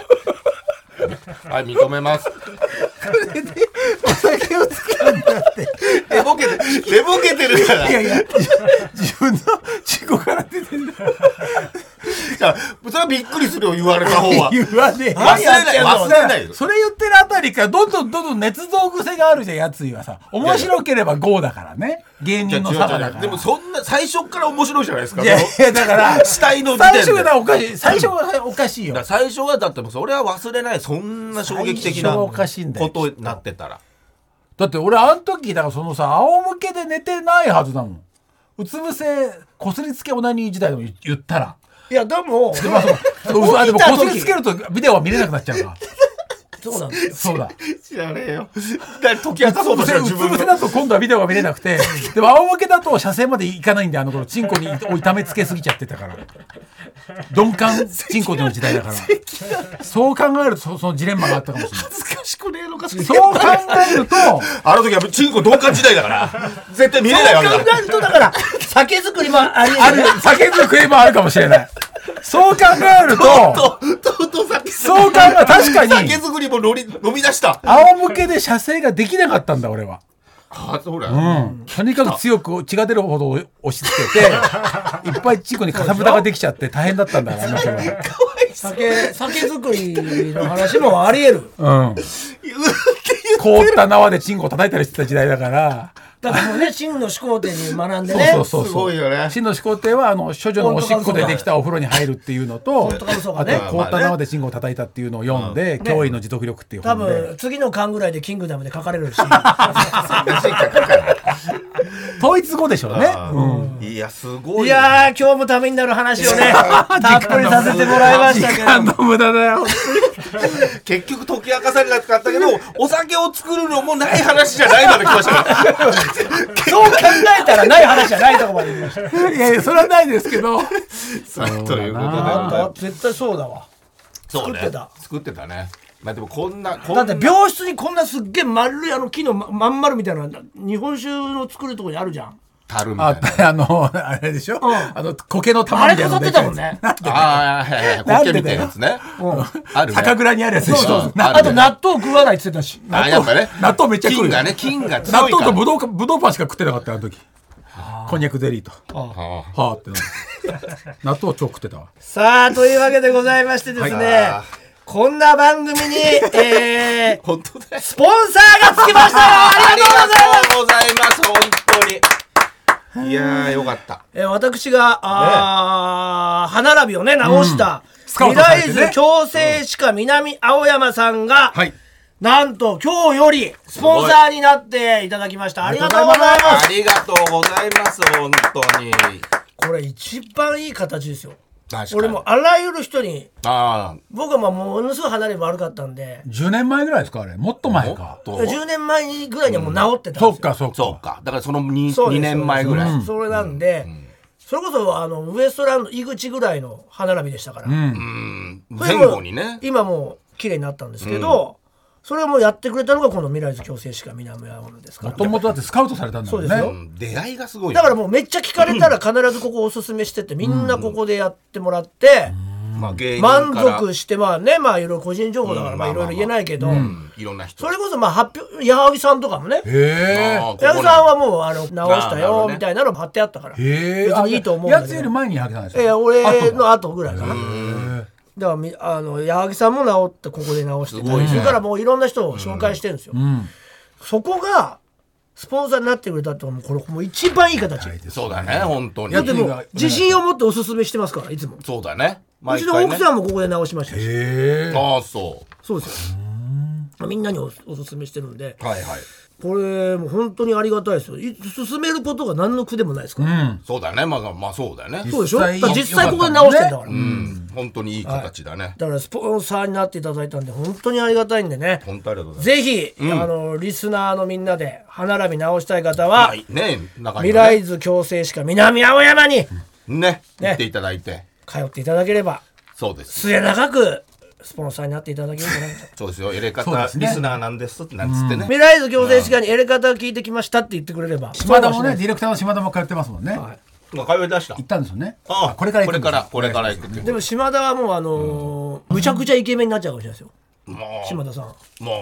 はい認めます お酒を作るんだって。寝ぼけて寝ぼけてるから。いやいや自分の自己から出てんだ。じゃあそれはびっくりするよ言われた方は。言わねえ。忘れない忘れないよ。それ言ってるあたりからどんどんどんどん捏造癖があるじゃんやついはさ。面白ければ GO だからね。芸人の差がだから。でもそんな最初から面白いじゃないですか？いやいやだから死体の時最点で。初がおかしい。最初がおかしいよ。最初はだってそれは忘れないそんな衝撃的なことになってた。らだって俺あの時だからそのさ仰向けで寝てないはずだもん。うつ伏せこすりつけオナニー時代でも言ったら。いやでもでもこすりつけるとビデオは見れなくなっちゃうから そうなんですよ。そうだ。知らねえよ。だ解き明かそうとしたらうつ自分で伏せだと今度はビデオが見れなくて。でも仰向けだと射精までいかないんであの頃チンコに痛めつけすぎちゃってたから。鈍感 チンコの時代だから。そう考えるとそそのジレンマがあったかもしれない。恥ずかしくねえのかそう考えると あの時はチンコ同感時代だから。絶対見れないわけだそう考えるとだから酒造りもありある酒造りもあるかもしれないそう考えるとととうとう酒そう考え確かに酒造りも乗り飲み出した。仰向けで射精ができなかったんだ俺は。あそうだよ、うん、とにかく強く血が出るほど押し付けて いっぱいチンコにかさぶたができちゃって大変だったんだからあの人は。酒酒造りの話もあり得る。うん。凍った縄でチンコを叩いたりしてた時代だからだからもうね 真の始皇帝に学んでね。そうそうそうすごいよね。真の始皇帝はあの処女のおしっこでできたお風呂に入るっていうのと本当か嘘かあとね凍った縄でチンコを叩いたっていうのを読んで驚異の持続力っていう多本で。分次の巻ぐらいでキングダムで書かれるし。統一後でしょうね。うん。いやすごいいやー今日もためになる話をね たっぷりさせてもらいましたけど。時間の無駄だよ。結局解き明かされなかったけどお酒を作るのもない話じゃないまで来ました。ねそう考えたらない話じゃないとこまで言いました。いやいやそれはないですけど。さあということで。あ絶対そうだわ。そうね。作ってた。作ってたね。まあでもこんなこんな。だって病室にこんなすっげえ丸いあの木のままん丸みたいな日本酒の作るとこにあるじゃん。あ樽みたいな。あ のあれでしょ、ん。あの苔の玉あれみたいなの飾ってたもんね。ああはいはいはい。苔みたいなやつね。あるね。酒蔵にあるやつでしょ？そうそう。あと納豆食わないって言ってたし。あやっぱね。納豆めっちゃ食う菌がね菌が納強いから。豆とぶどうかぶどうパンしか食ってなかったよあの時。こんにゃくゼリーと。あはあって納豆超食ってたわ。さあというわけでございましてですね、あこんな番組に、えー、本当スポンサーがつきました。よありがとうございます。ありがとうございます。本当にいやーよかった。えー私が、あー歯並びをね、直した、スカウ未来図矯正歯科南青山さんが、はい。なんと今日よりスポンサーになっていただきました。ありがとうございます。ありがとうございます。本当に。これ一番いい形ですよ。俺もあらゆる人に、あ僕はまあものすごい離れ悪かったんで、10年前ぐらいですかあれ。もっとあ前か。と。10年前にぐらいにはもう治ってたん。そですよ。っかそっか。そうか。だからその 2, そうです年前ぐらい、それなんで、それこそあのウエストランド井口ぐらいの歯並びでしたから。うん。前も後にね。今もう綺麗になったんですけど、それをもうやってくれたのがこの未来図矯正歯科南青山ですからもともとだってスカウトされたんだもんね。そうですよ。うん。出会いがすごいよだからもうめっちゃ聞かれたら必ずここおすすめしてってみんなここでやってもらって、まあ芸人満から。足してまあねまあいろいろ個人情報だからうん。まあいろいろ言えないけど、うん。いろんな人。それこそまあ発表矢作さんとかもね。へえあーここ矢作さんはもうあの直したよみたいなのも貼ってあったから。へえ別にいいと思うんだやけど。つより前にハゲさんですえよ俺の後ぐらいかな。へだからみあの矢作さんも直ってここで直して。たりそれからもういろんな人を紹介してるんですよ、えうん。そこがスポンサーになってくれたってこれもう一番いい形、そうだね本当に。だっても自信を持っておすすめしてますからいつも。そうだね。うちの奥さんもここで直しましたし。へえああそそうですよ。みんなにおおすすめしてるんで。うはいはいこれもう本当にありがたいですよ。い進めることが何の苦でもないですから、うん。そうだね。まあまあそうだよね。そうでしょ？だ実際から実際ここで直してんだから、うん。本当にいい形だね。だからスポンサーになっていただいたんで本当にありがたいんでね。本当ありがとうございます。ぜひ、あのリスナーのみんなで歯並び直したい方は、はい。ね中未にはね。来図矯正歯科南青山にね。行っていただいて。通っていただければそうです。末永くスポンサーになっていただけるんじゃないかと。そうですよ。エレカタリスナーなんですってなんつってね。未来図矯正歯科にエレカタ聞いてきましたって言ってくれれば。島田もねディレクターの島田も通ってますもんね。はい。まあ通い出した？行ったんですよね。ああこれから行これくんですからこれから行く。でも島田はもうあのーむちゃくちゃイケメンになっちゃうかもしれないですよ。まあ。島田さん。ま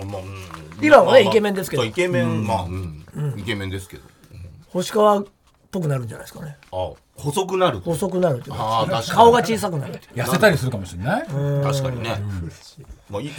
あまあうん。今はねまあまあ。イケメンですけど。イケメンまあうん。イケメンですけど。星川っぽくなるんじゃないですかね。あ細くなる。細くなるっていうかああ確かに。顔が小さくなる痩せたりするかもしれない？確かにね。まあいい。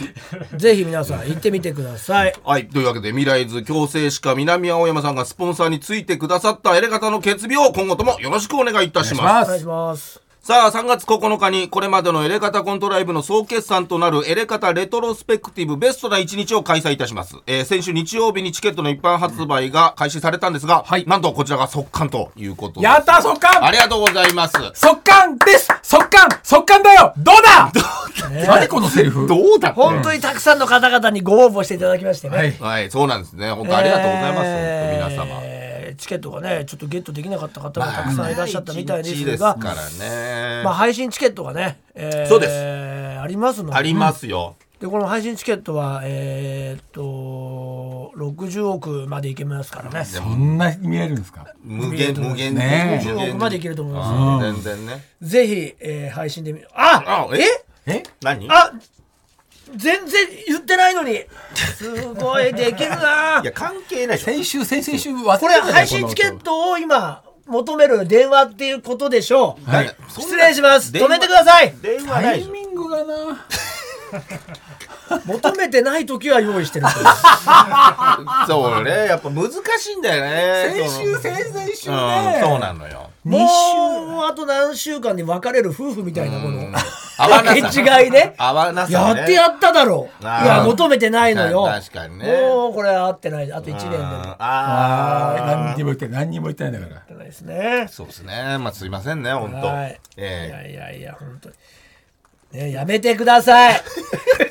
ぜひ皆さん行ってみてください。はい。というわけで、未来図矯正歯科南青山さんがスポンサーについてくださったエレガタの決意を今後ともよろしくお願いいたします。お願いしますさあ、3月9日にこれまでのエレカタコントライブの総決算となるエレカタレトロスペクティブベストな一日を開催いたします。えー先週日曜日にチケットの一般発売が開始されたんですが、はいなんとこちらが速乾ということで。やった速乾ありがとうございます。速乾です速乾速乾だよどうだ何このセリフどうだ本当にたくさんの方々にご応募していただきましてね、はいはい、そうなんですね。本当ありがとうございます。えー皆様。チケットがねちょっとゲットできなかった方がたくさんいらっしゃったみたいですすが、からね。まあ、配信チケットがね、えーそうでありますのでありますよ。でこの配信チケットはえーっと60億までいけますからね。そんなに見えるんですか？無限、無限、ね無60限億までいけると思います。の全然ね。でぜひ、えー配信で見ああえ？え？何？あ全然言ってないのに。すごいできるな。いや関係ない。先週先々週忘れてたこれ配信チケットを今求める電話っていうことでしょう、はい。失礼します。止めてください。電話タイミングがな求めてない時は用意してるんですよそうねやっぱ難しいんだよね。先週先々週うんねそうなのよ。も2週うあと何週間に別れる夫婦みたいなこの。合わなさ。掛け違いね。合わなさね。やってやっただろう。いや求めてないのよ。確かにね。もうこれ合ってない。あと1年で。もああ何にも言ってない何にも言ってないんだから。合ってないですねそうですね。まあすいませんね本当。はい。いえ。やいやいや本当に。ねやめてください。え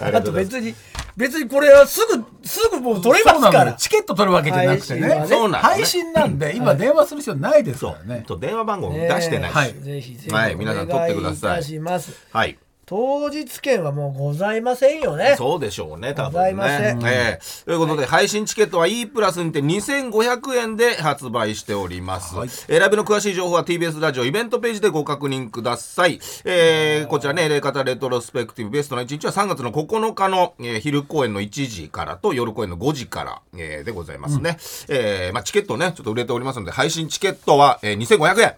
あと別に別にこれはすぐすぐもう取れますから。チケット取るわけじゃなくてね。配信はね。そうなのね。配信なんで今電話する必要ないですからね。と電話番号出してないし、はいぜひぜひはい皆さん取ってください。お願いたします。はい当日券はもうございませんよねそうでしょうね、多ござい分ません。ねええということで、配信チケットは E プラスにて2500円で発売しております。選びの詳しい情報は TBS ラジオイベントページでご確認ください。えーこちらね、霊方レトロスペクティブベストの1日は3月の9日の、えー昼公演の1時からと夜公演の5時から、えーでございますね。えーまあ、チケットね、ちょっと売れておりますので、配信チケットは、えー2500円。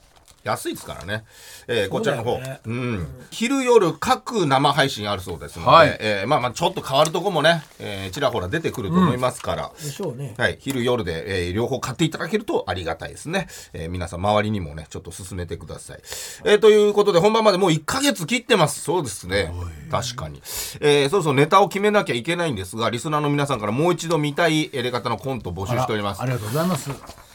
安いですからね。えーこちらの方、そうねうん。昼夜各生配信あるそうですので、はいえーまあまあちょっと変わるとこもね、えーちらほら出てくると思いますから、でしょうねはい、昼夜で、えー両方買っていただけるとありがたいですね。えー皆さん周りにもね、ちょっと進めてください。えーということで本番までもう1ヶ月切ってます。そうですね。確かに。えーそろそろネタを決めなきゃいけないんですが、リスナーの皆さんからもう一度見たいエレ方のコントを募集しております。ありがとうございます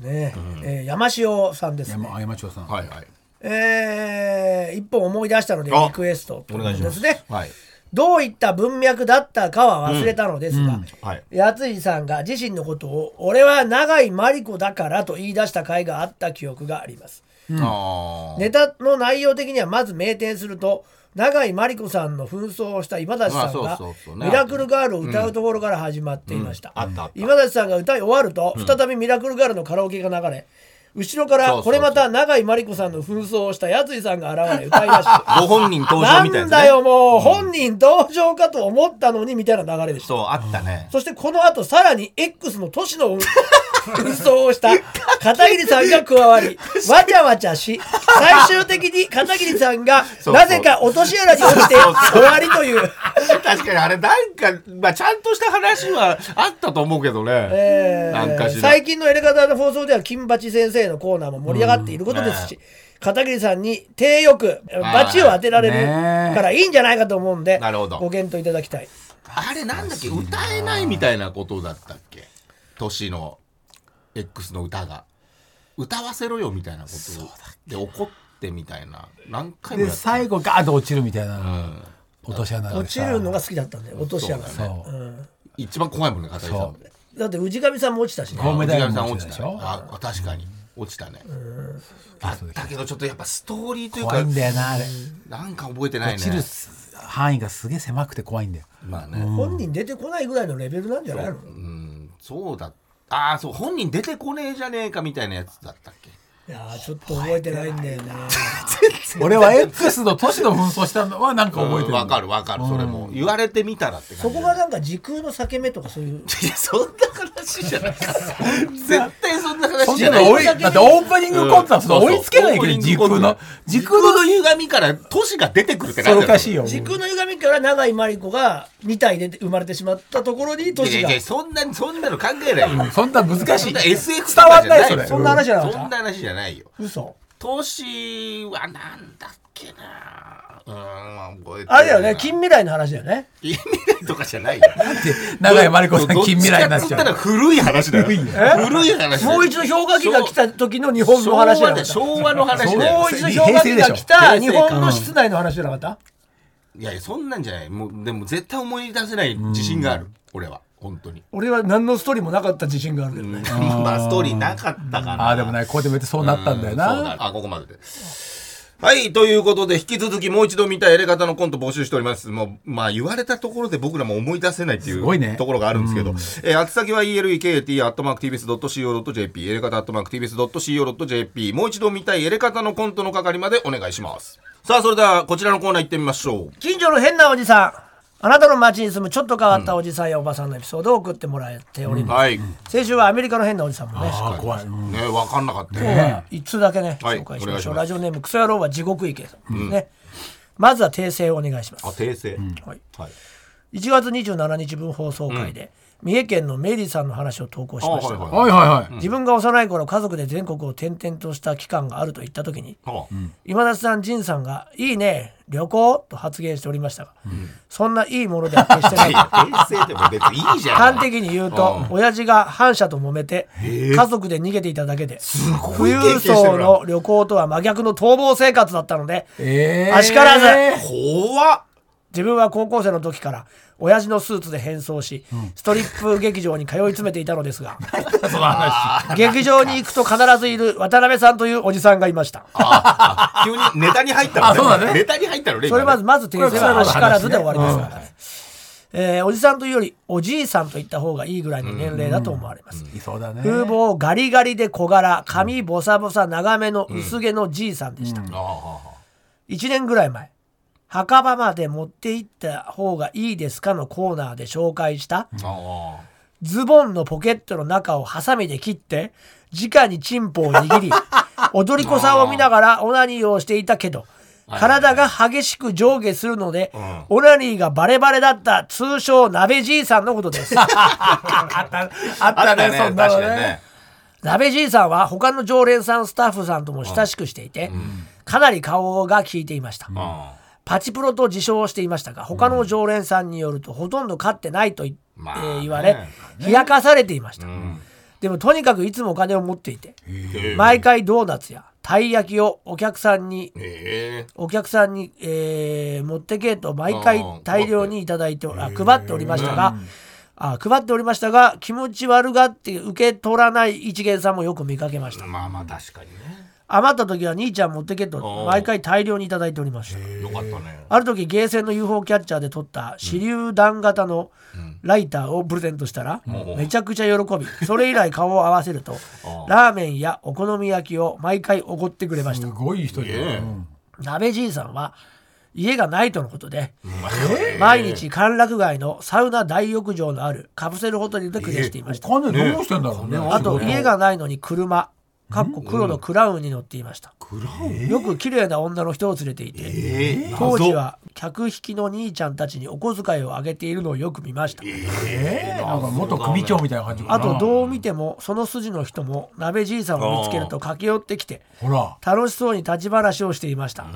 ですね、えー山塩さんですね。山山町さん。はいはい。えー一本思い出したのであリクエストというお願いします。ねはい。どういった文脈だったかは忘れたのですが、はい。やついさんが自身のことを「俺は永井真理子だから」と言い出した回があった記憶があります。あー。ネタの内容的にはまず明転すると永井真理子さんの紛争をした今立さんまあがミラクルガールを歌うところから始まっていました。今立さんが歌い終わると、再びミラクルガールのカラオケが流れ後ろからこれまた永井真理子さんの紛争をしたやついさんが現れ歌い出し ご本人登場なみたいですね。んだよもう、本人登場かと思ったのにみたいな流れでした。そう、あったね。そしてこの後さらに X の都市の 紛争をした片桐さんが加わり わちゃわちゃし最終的に片桐さんがなぜか落とし穴に落ちて終わりという、確かにあれなんか、まあ、ちゃんとした話はあったと思うけどね。えーなんかしら。最近のエレガタの放送では金八先生のコーナーも盛り上がっていることですし、片桐さんに手よくバチを当てられるからいいんじゃないかと思うんでなるほど。ご検討いただきたい。あれなんだっけ歌えないみたいなことだったっけ？年の X の歌が。歌わせろよみたいなことで怒ってみたいな。何回もでやった。最後ガーッと落ちるみたいな、うん。落とし穴でさ。落ちるのが好きだったんだよ落とし穴が、そう。だうん一番怖いもんね、片桐さん。そ。だって氏神さんも落ちたしね。コウメ太夫さんも落ちたね落ちたでしょ？あ確かに落ちたね。あだけどちょっとやっぱストーリーというか怖いんだよなあれ。なんか覚えてないね。落ちる範囲がすげえ狭くて怖いんだよ。まあね。本人出てこないぐらいのレベルなんじゃないの？うん。そうだ。ああそう本人出てこねえじゃねえかみたいなやつだったっけ？いやーちょっと覚えてないんだよね俺は X の都市の紛争したのはなんか覚えてる。わかるわかる。それも言われてみたらって感じ。そこがなんか時空の裂け目とかそういういやそんな話じゃない。絶対そんなそ話じゃない。だってオープニングコントはその追いつけないけど時空の時空の歪みから都市が出てくるってそれおかしいよ時空の歪みから永井真理子が2体で生まれてしまったところにいやい都市がやそんなそんなの考えないよ。そんな難しい。そんな SF 伝わんないそれ。そんな話じゃなかったそんな話じゃないよ。嘘。都市はなんだっけな。うーん覚えてあれだよね。近近未来の話だよね。未来とかじゃないよ。永井真理子さんど近未来になっちゃう古い話だよ。古い話だよ。もう一度氷河期が来た時の日本の話じゃなかった？昭和の話だよ。もう一度氷河期が来た日本の室内の話じゃなかった？いやいやそんなんじゃない。もうでも絶対思い出せない自信がある。俺は本当に。俺は何のストーリーもなかった自信があるけどね。まあストーリーなかったかな。ああでもねこうやって見てそうなったんだようんそうなだあここまでではい、ということで、引き続きもう一度見たいやり方のコント募集しております。もう、まあ言われたところで僕らも思い出せないっていうすごいね。ところがあるんですけど、えー、宛先は elekt.tbs.co.jp、やり方 .tbs.co.jp、もう一度見たいやり方のコントの係までお願いします。さあ、それではこちらのコーナー行ってみましょう。近所の変なおじさんあなたの街に住むちょっと変わったおじさんやおばさんのエピソードを送ってもらっております、はい。先週はアメリカの変なおじさんもねああ怖い、うんね、わかんなかったね。は一通だけね、はい紹介しましょう。ラジオネームクソ野郎は地獄池さんですね、まずは訂正をお願いします。あ、訂正。はい、はい。1月27日分放送回で、三重県のメリーさんの話を投稿しました、あはいはいはい。はい、自分が幼い頃家族で全国を転々とした期間があると言った時にあ今田さん仁さんが「いいね旅行」と発言しておりましたが、そんないいものでは決してないいや、訂正でも別にいいじゃん。端的に言うと親父が反社と揉めて家族で逃げていただけで富裕層の旅行とは真逆の逃亡生活だったのでえー、あしからず。怖っ。自分は高校生の時から親父のスーツで変装し、ストリップ劇場に通い詰めていたのですが 劇場に行くと必ずいる渡辺さんというおじさんがいました。あ急にネタに入ったのね。あそうだね。ネタに入ったのね。それまずまず訂正はあしからずで終わりますうんから、えーおじさん。というよりおじいさんと言った方がいいぐらいの年齢だと思われます、いそうだね。風貌ガリガリで小柄髪ボサボサ長めの薄毛のじいさんでした、今ね。あ1年ぐらい前墓場まで持って行った方がいいですかのコーナーで紹介した。ズボンのポケットの中をハサミで切って直にチンポを握り 踊り子さんを見ながらオナニーをしていたけど体が激しく上下するので、オナニーがバレバレだった通称鍋じいさんのことです。あったああ。ったねそんなのね。ね。鍋じいさんは他の常連さんスタッフさんとも親しくしていて、かなり顔が効いていました、あパチプロと自称していましたが他の常連さんによるとほとんど勝ってないとい、まあえー言われね冷やかされていました、あ。うん。でもとにかくいつもお金を持っていてえ。毎回ドーナツやたい焼きをお客さんにえ。お客さんに、えー持ってけと毎回大量にいただいてあ配っておりましたが、あ配っておりましたが気持ち悪がって受け取らない一元さんもよく見かけました。まあまあ確かにね。余った時は兄ちゃん持ってけと毎回大量にいただいておりました。よかったね。ある時ゲーセンの UFO キャッチャーで撮った手榴弾型のライターをプレゼントしたらめちゃくちゃ喜びそれ以来顔を合わせると ラーメンやお好み焼きを毎回おごってくれました。すごい人じゃん、ねうん。鍋じいさんは家がないとのことで 毎日歓楽街のサウナ大浴場のあるカプセルホテルで暮らしていました。お金どうしてんだろうね。あと家がないのに車かっこ黒のクラウンに乗っていました。クラウン？よく綺麗な女の人を連れていて。ええ当時は客引きの兄ちゃんたちにお小遣いをあげているのをよく見ました。えー？なんか元組長みたいな感じかな。あとどう見てもその筋の人も鍋じいさんを見つけると駆け寄ってきてほら。楽しそうに立ち話をしていました。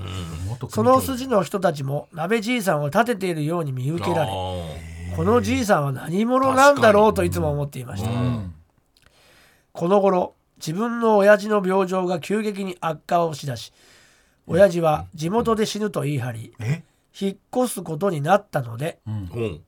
その筋の人たちも鍋じいさんを立てているように見受けられこのじいさんは何者なんだろうといつも思っていました。この頃自分の親父の病状が急激に悪化をしだし親父は地元で死ぬと言い張りえ？引っ越すことになったのでうん。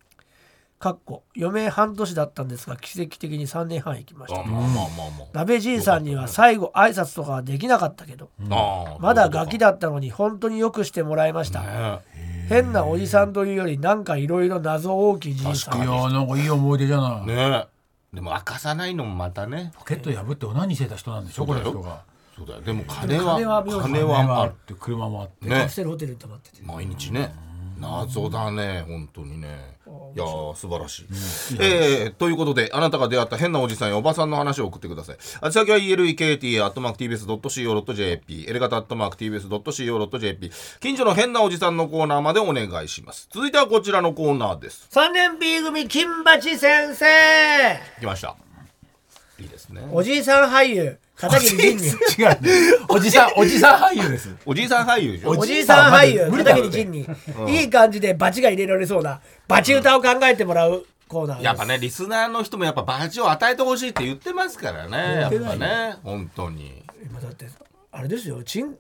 かっこ余命半年だったんですが奇跡的に3年半生きました。あまあまあまあま鍋じいさんには最後挨拶とかはできなかったけどあ。ああ。まだガキだったのに本当によくしてもらいました。ね変なおじさんというよりなんかいろいろ謎大きいじいさんいやーなんかいい思い出じゃない、ねでも明かさないのもまたね。ポケット破って何してた人なんでしょこの人が。そうだよ。でも金は、金はあって車もあって、ね。カプセルホテルに泊まってて。毎日ね。謎だね、本当にね。いやー、素晴らしい。えー、ということで、あなたが出会った変なおじさんやおばさんの話を送ってください。あ先は elekt.tbs.co.jp、エレガタ .tbs.co.jp、近所の変なおじさんのコーナーまでお願いします。続いてはこちらのコーナーです。3年 B 組金八先生来ました。いいですね。おじいさん俳優片桐仁に 違うね。おじさん おじさん俳優です。おじいさん俳優でしょ？おじいさん俳優無理だろ片桐仁にいい感じでバチが入れられそうなバチ歌を考えてもらうコーナーです。やっぱね、リスナーの人もやっぱバチを与えてほしいって言ってますからね。やっぱね、本当に。今だってあれですよチン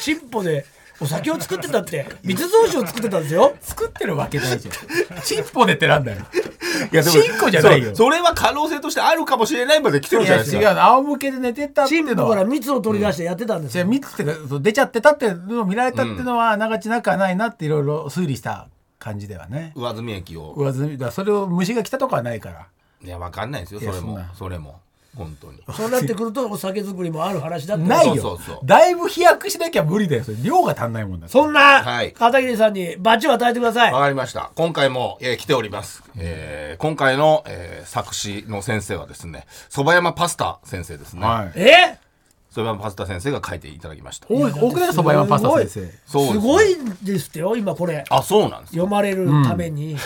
チンポでお酒を作ってたって。密造酒を作ってたんですよ。作ってるわけないじゃん。チンポでってなんだよ。いやでもチンコじゃないよ。それは可能性としてあるかもしれないまで来てるいやじゃないですか違うの仰向けで寝てたってチンポからいうのは蜜を取り出してやってたんですよ、じゃあ3つっていうかそう出ちゃってたっていうのを見られたっていうのは長ちなくはないなっていろいろ推理した感じではね。上積み液を。上積みだからそれを虫が来たとかはないから。いやわかんないですよそれも。な。それも本当に。そうなってくるとお酒作りもある話だって。ないよ。そうそうそう。だいぶ飛躍しなきゃ無理だよ。それ量が足んないもんだそんなはい。片桐さんにバチを与えてください。わかりました。今回も、えー来ております、えー今回の、えー作詞の先生はですね蕎麦山パスタ先生ですね。はい。え？蕎麦山パスタ先生が書いていただきました。多くないそば山パスタ先生。すすごいですってよ今これ。あそうなんですよ。読まれるために、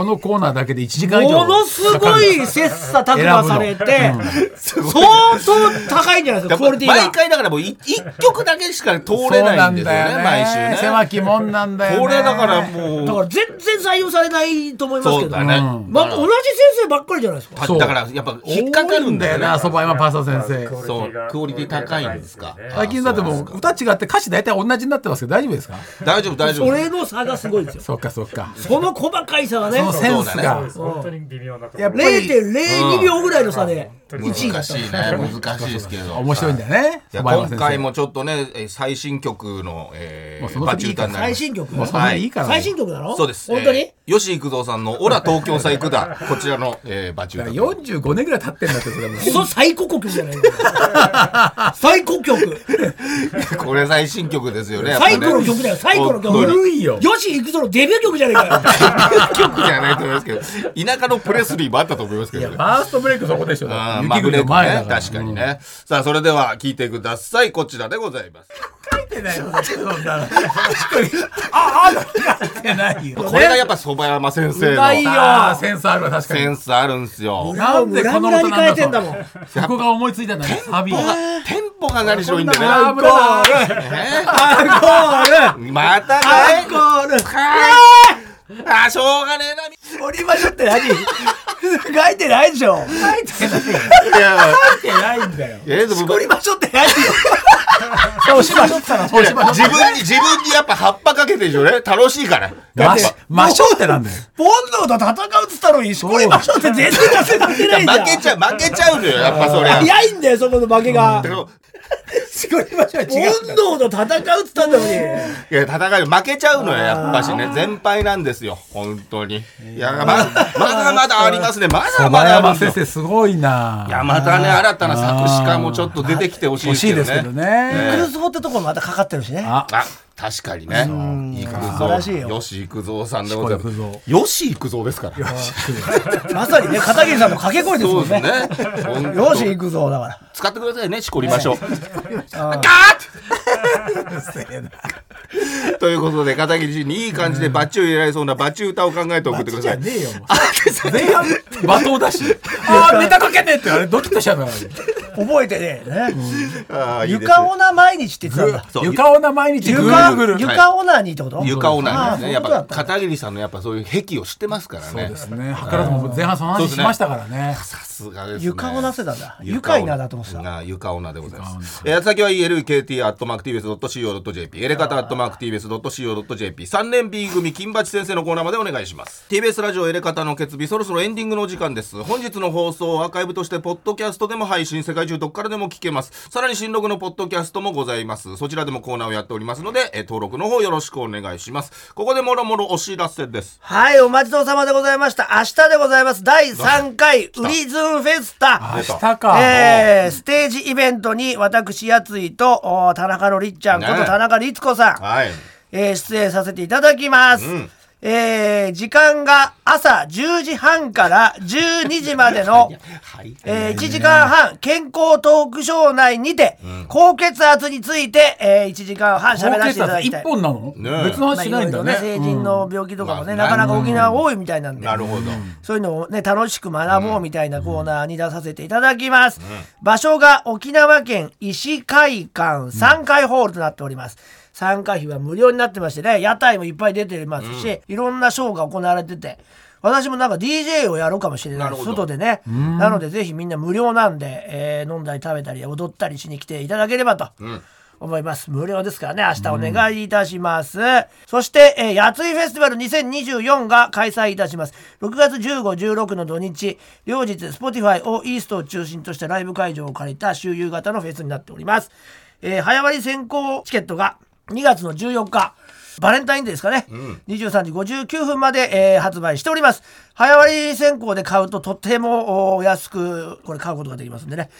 このコーナーだけで1時間以上ものすごい切磋琢磨されて、相当高いんじゃないですか？クオリティが。毎回だからもうい一曲だけしか通れないんですよね。毎週ね。狭きもんなんだよね。これだからもう。だから全然採用されないと思いますけど。ね、うん。まあ、同じ先生ばっかりじゃないですか。そう。だからやっぱ引っかかるんだよねなそば山パスタ先生そう。クオリティ高いんですか最近だってもう。歌違って歌詞大体同じになってますけど大丈夫ですか大丈夫大丈夫それの差がすごいですよそっかそっかその細かい差がねそのセンスそうだが本当に微妙なところ。やっぱり。0.02秒ぐらいの差で1位だ難ったしいね。難しいですけど。面白いんだよね。今回もちょっとねえー最新曲の、えー、バチュータになります。新曲？もうそんなにい。いから最新曲なのそうです。本当に、えー吉幾三さんの「オラ東京さ行くだ」こちらの、えー、バチュータ45年ぐらい経ってんだってそれもこの 最古曲じゃないの。最古曲。これ最新曲ですよね最古の曲だよ。最古の曲。古いよ。吉幾三のデビュー曲じゃねえかよ。曲じゃないと思いますけど田舎のプレスリーもあったと思いますけどねファーストブレイクそこでしょああ雪国の前だね確かにね、うんさあそれでは聞いてくださいこちらでございます書いてないよそんなのああ書いてないよこれがやっぱ蕎麦山先生のうまいよセンスあるわ確かにセンスあるんですよなんでこの音裏々に変えてんだなんもんそこが思いついたんだねサビテンポがテンポが何しろいいんでねこんなブラブラだねアンコールまたねアンコールあーしょうがねえな折りましょって何？書いてないでしょ。書いてないよ。い や書いてないんだよ。えーでも折りましょって何よ。そうしましょったらそうしましょ自分に自分にやっぱ葉っぱかけてるでしょね。楽しいから。ましましょってなんだよ。ボンドと戦うっつったのに折りましょって全然出せてないじゃん。負けちゃう負けちゃうのよやっぱそれ早いんだよそこの負けが。だから絞りましょう違う本能と戦うっつったんだのに。いや戦い負けちゃうのよやっぱしね。全敗なんですよ本当に。いやままだまだありますね。まだそまば山先だあるんですよ生すごいな。いやまたね新たな作詞家もちょっと出てきてほしいですけどねですけどね。クルスボってところまたかかってるしね。ああ確かにね。幾素晴らしいよ。三吉幾三さんでございます。吉幾三ですから。まさにね片桐さんの掛け声ですそもんうですね。ね本当。よし行くぞだから。使ってくださいねしこりましょう。ガーッ！ということで片桐氏にいい感じでバッチを入れられそうなバチ歌を考えて送ってください。ねえよ前半罵倒だしああネタかけてってあれドキッとしちゃうから。覚えてね。ね。床オナ毎日って言ってたんだ床オナ毎日グ床ーグル。床オナにってこと？床オナニーですね。やっぱ片桐さんのやっぱそういう癖を知ってますからね。ですね。図らずも前半その話しましたからね。さすがですね。床オナ世代だ。床いなだと思ってた。た床オナでございます。えー先は elkt.mactvs.co.jp エレカタ .mactvs.co.jp 3年 B 組金八先生のコーナーまでお願いします。TBS ラジオエレカタの決日そろそろエンディングのお時間です。本日の放送をアーカイブとしてポッドキャストでも配信世界中どっからでも聞けます。さらに新録のポッドキャストもございます。そちらでもコーナーをやっておりますので、えー登録の方よろしくお願いします。ここでもろもろお知らせです。はい、お待ちどうさまでございました。明日でございます。第3回ウリズンフェスタ。明日か。えー、ステージイベントに私、やついとお田中のりっちゃんことね。田中律子さん、はい。えー出演させていただきます。んえー時間が朝10時半から12時までの、はいえー1時間半健康トークショー内にて、高血圧について、えー1時間半喋らせていただき一たい。本なの？ね別の話しないんだね。成人の病気とかもね、うん。なかなか沖縄多いみたいなんで、なるほど、そういうのをね、楽しく学ぼうみたいなコーナーに出させていただきます。場所が沖縄県石会館3階ホールとなっております。参加費は無料になってましてね、屋台もいっぱい出てますし、いろんなショーが行われてて、私もなんか DJ をやろうかもしれなない外でねなのでぜひみんな無料なんで、えー飲んだり食べたり踊ったりしに来ていただければとん思います。無料ですからね、明日お願いいたします。そして、えー、やついフェスティバル2024が開催いたします。6月15、16の土日、両日、Spotify をイーストを中心としたライブ会場を借りた周遊型のフェスになっております。えー早割り先行チケットが2月の14日、バレンタインデーですかね、23時59分まで、えー発売しております。早割り先行で買うととてもお安くこれ買うことができますんでね。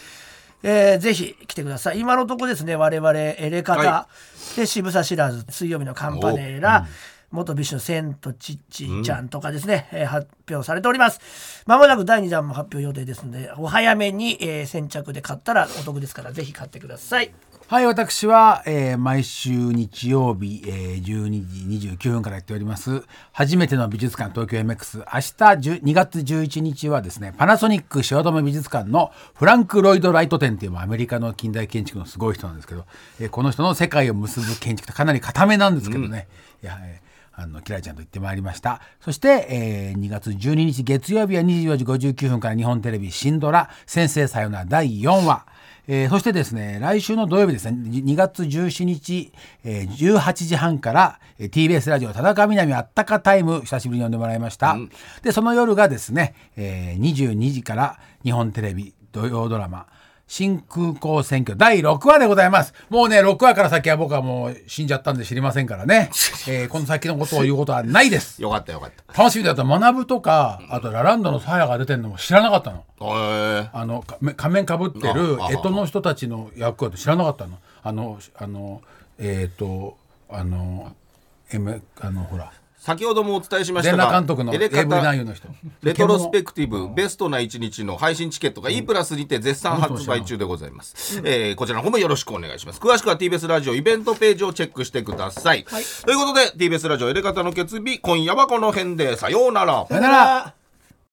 えーぜひ来てください。今のとこですね、我々、エレカタ、はで、渋さ知らズ、水曜日のカンパネラ、元 BiSH のセントチッチちゃんとかですね、えー発表されております。まもなく第2弾も発表予定ですので、お早めに、えー先着で買ったらお得ですから、ぜひ買ってください。はい、私は、えー毎週日曜日、えー12時29分からやっております、初めての美術館東京 MX、明日10 2月11日はですね、パナソニック汐留美術館のフランク・ロイド・ライト展っていうアメリカの近代建築のすごい人なんですけど、えーこの人の世界を結ぶ建築ってかなり固めなんですけどね、いや、えーあの、キラリちゃんと行ってまいりました。そして、えー2月12日月曜日は24時59分から日本テレビシンドラ先生さよなら第4話。えーそしてですね、来週の土曜日ですね、2月17日、えー18時半から、えー TBS ラジオ田中みな実あったかタイム、久しぶりに呼んでもらいました。で、その夜がですね、えー22時から日本テレビ土曜ドラマ、新空港選挙第6話でございます。もうね、6話から先は僕はもう死んじゃったんで知りませんからね。えーこの先のことを言うことはないです。よかったよかった。楽しみだった。学ぶとか、あとラランドのサーヤが出てるのも知らなかったの。えーあの仮面かぶってるああ干支の人たちの役割知らなかったの。あのあのえっ、とあの M あのほら先ほどもお伝えしました全が、裸監督のエレカタ。レトロスペクティブベストな一日の配信チケットが E プラスにて絶賛発売中でございます。えーこちらの方もよろしくお願いします。詳しくは TBS ラジオイベントページをチェックしてください。ということで TBS ラジオエレカタの決日今夜はこの辺でさようなら。さよなら。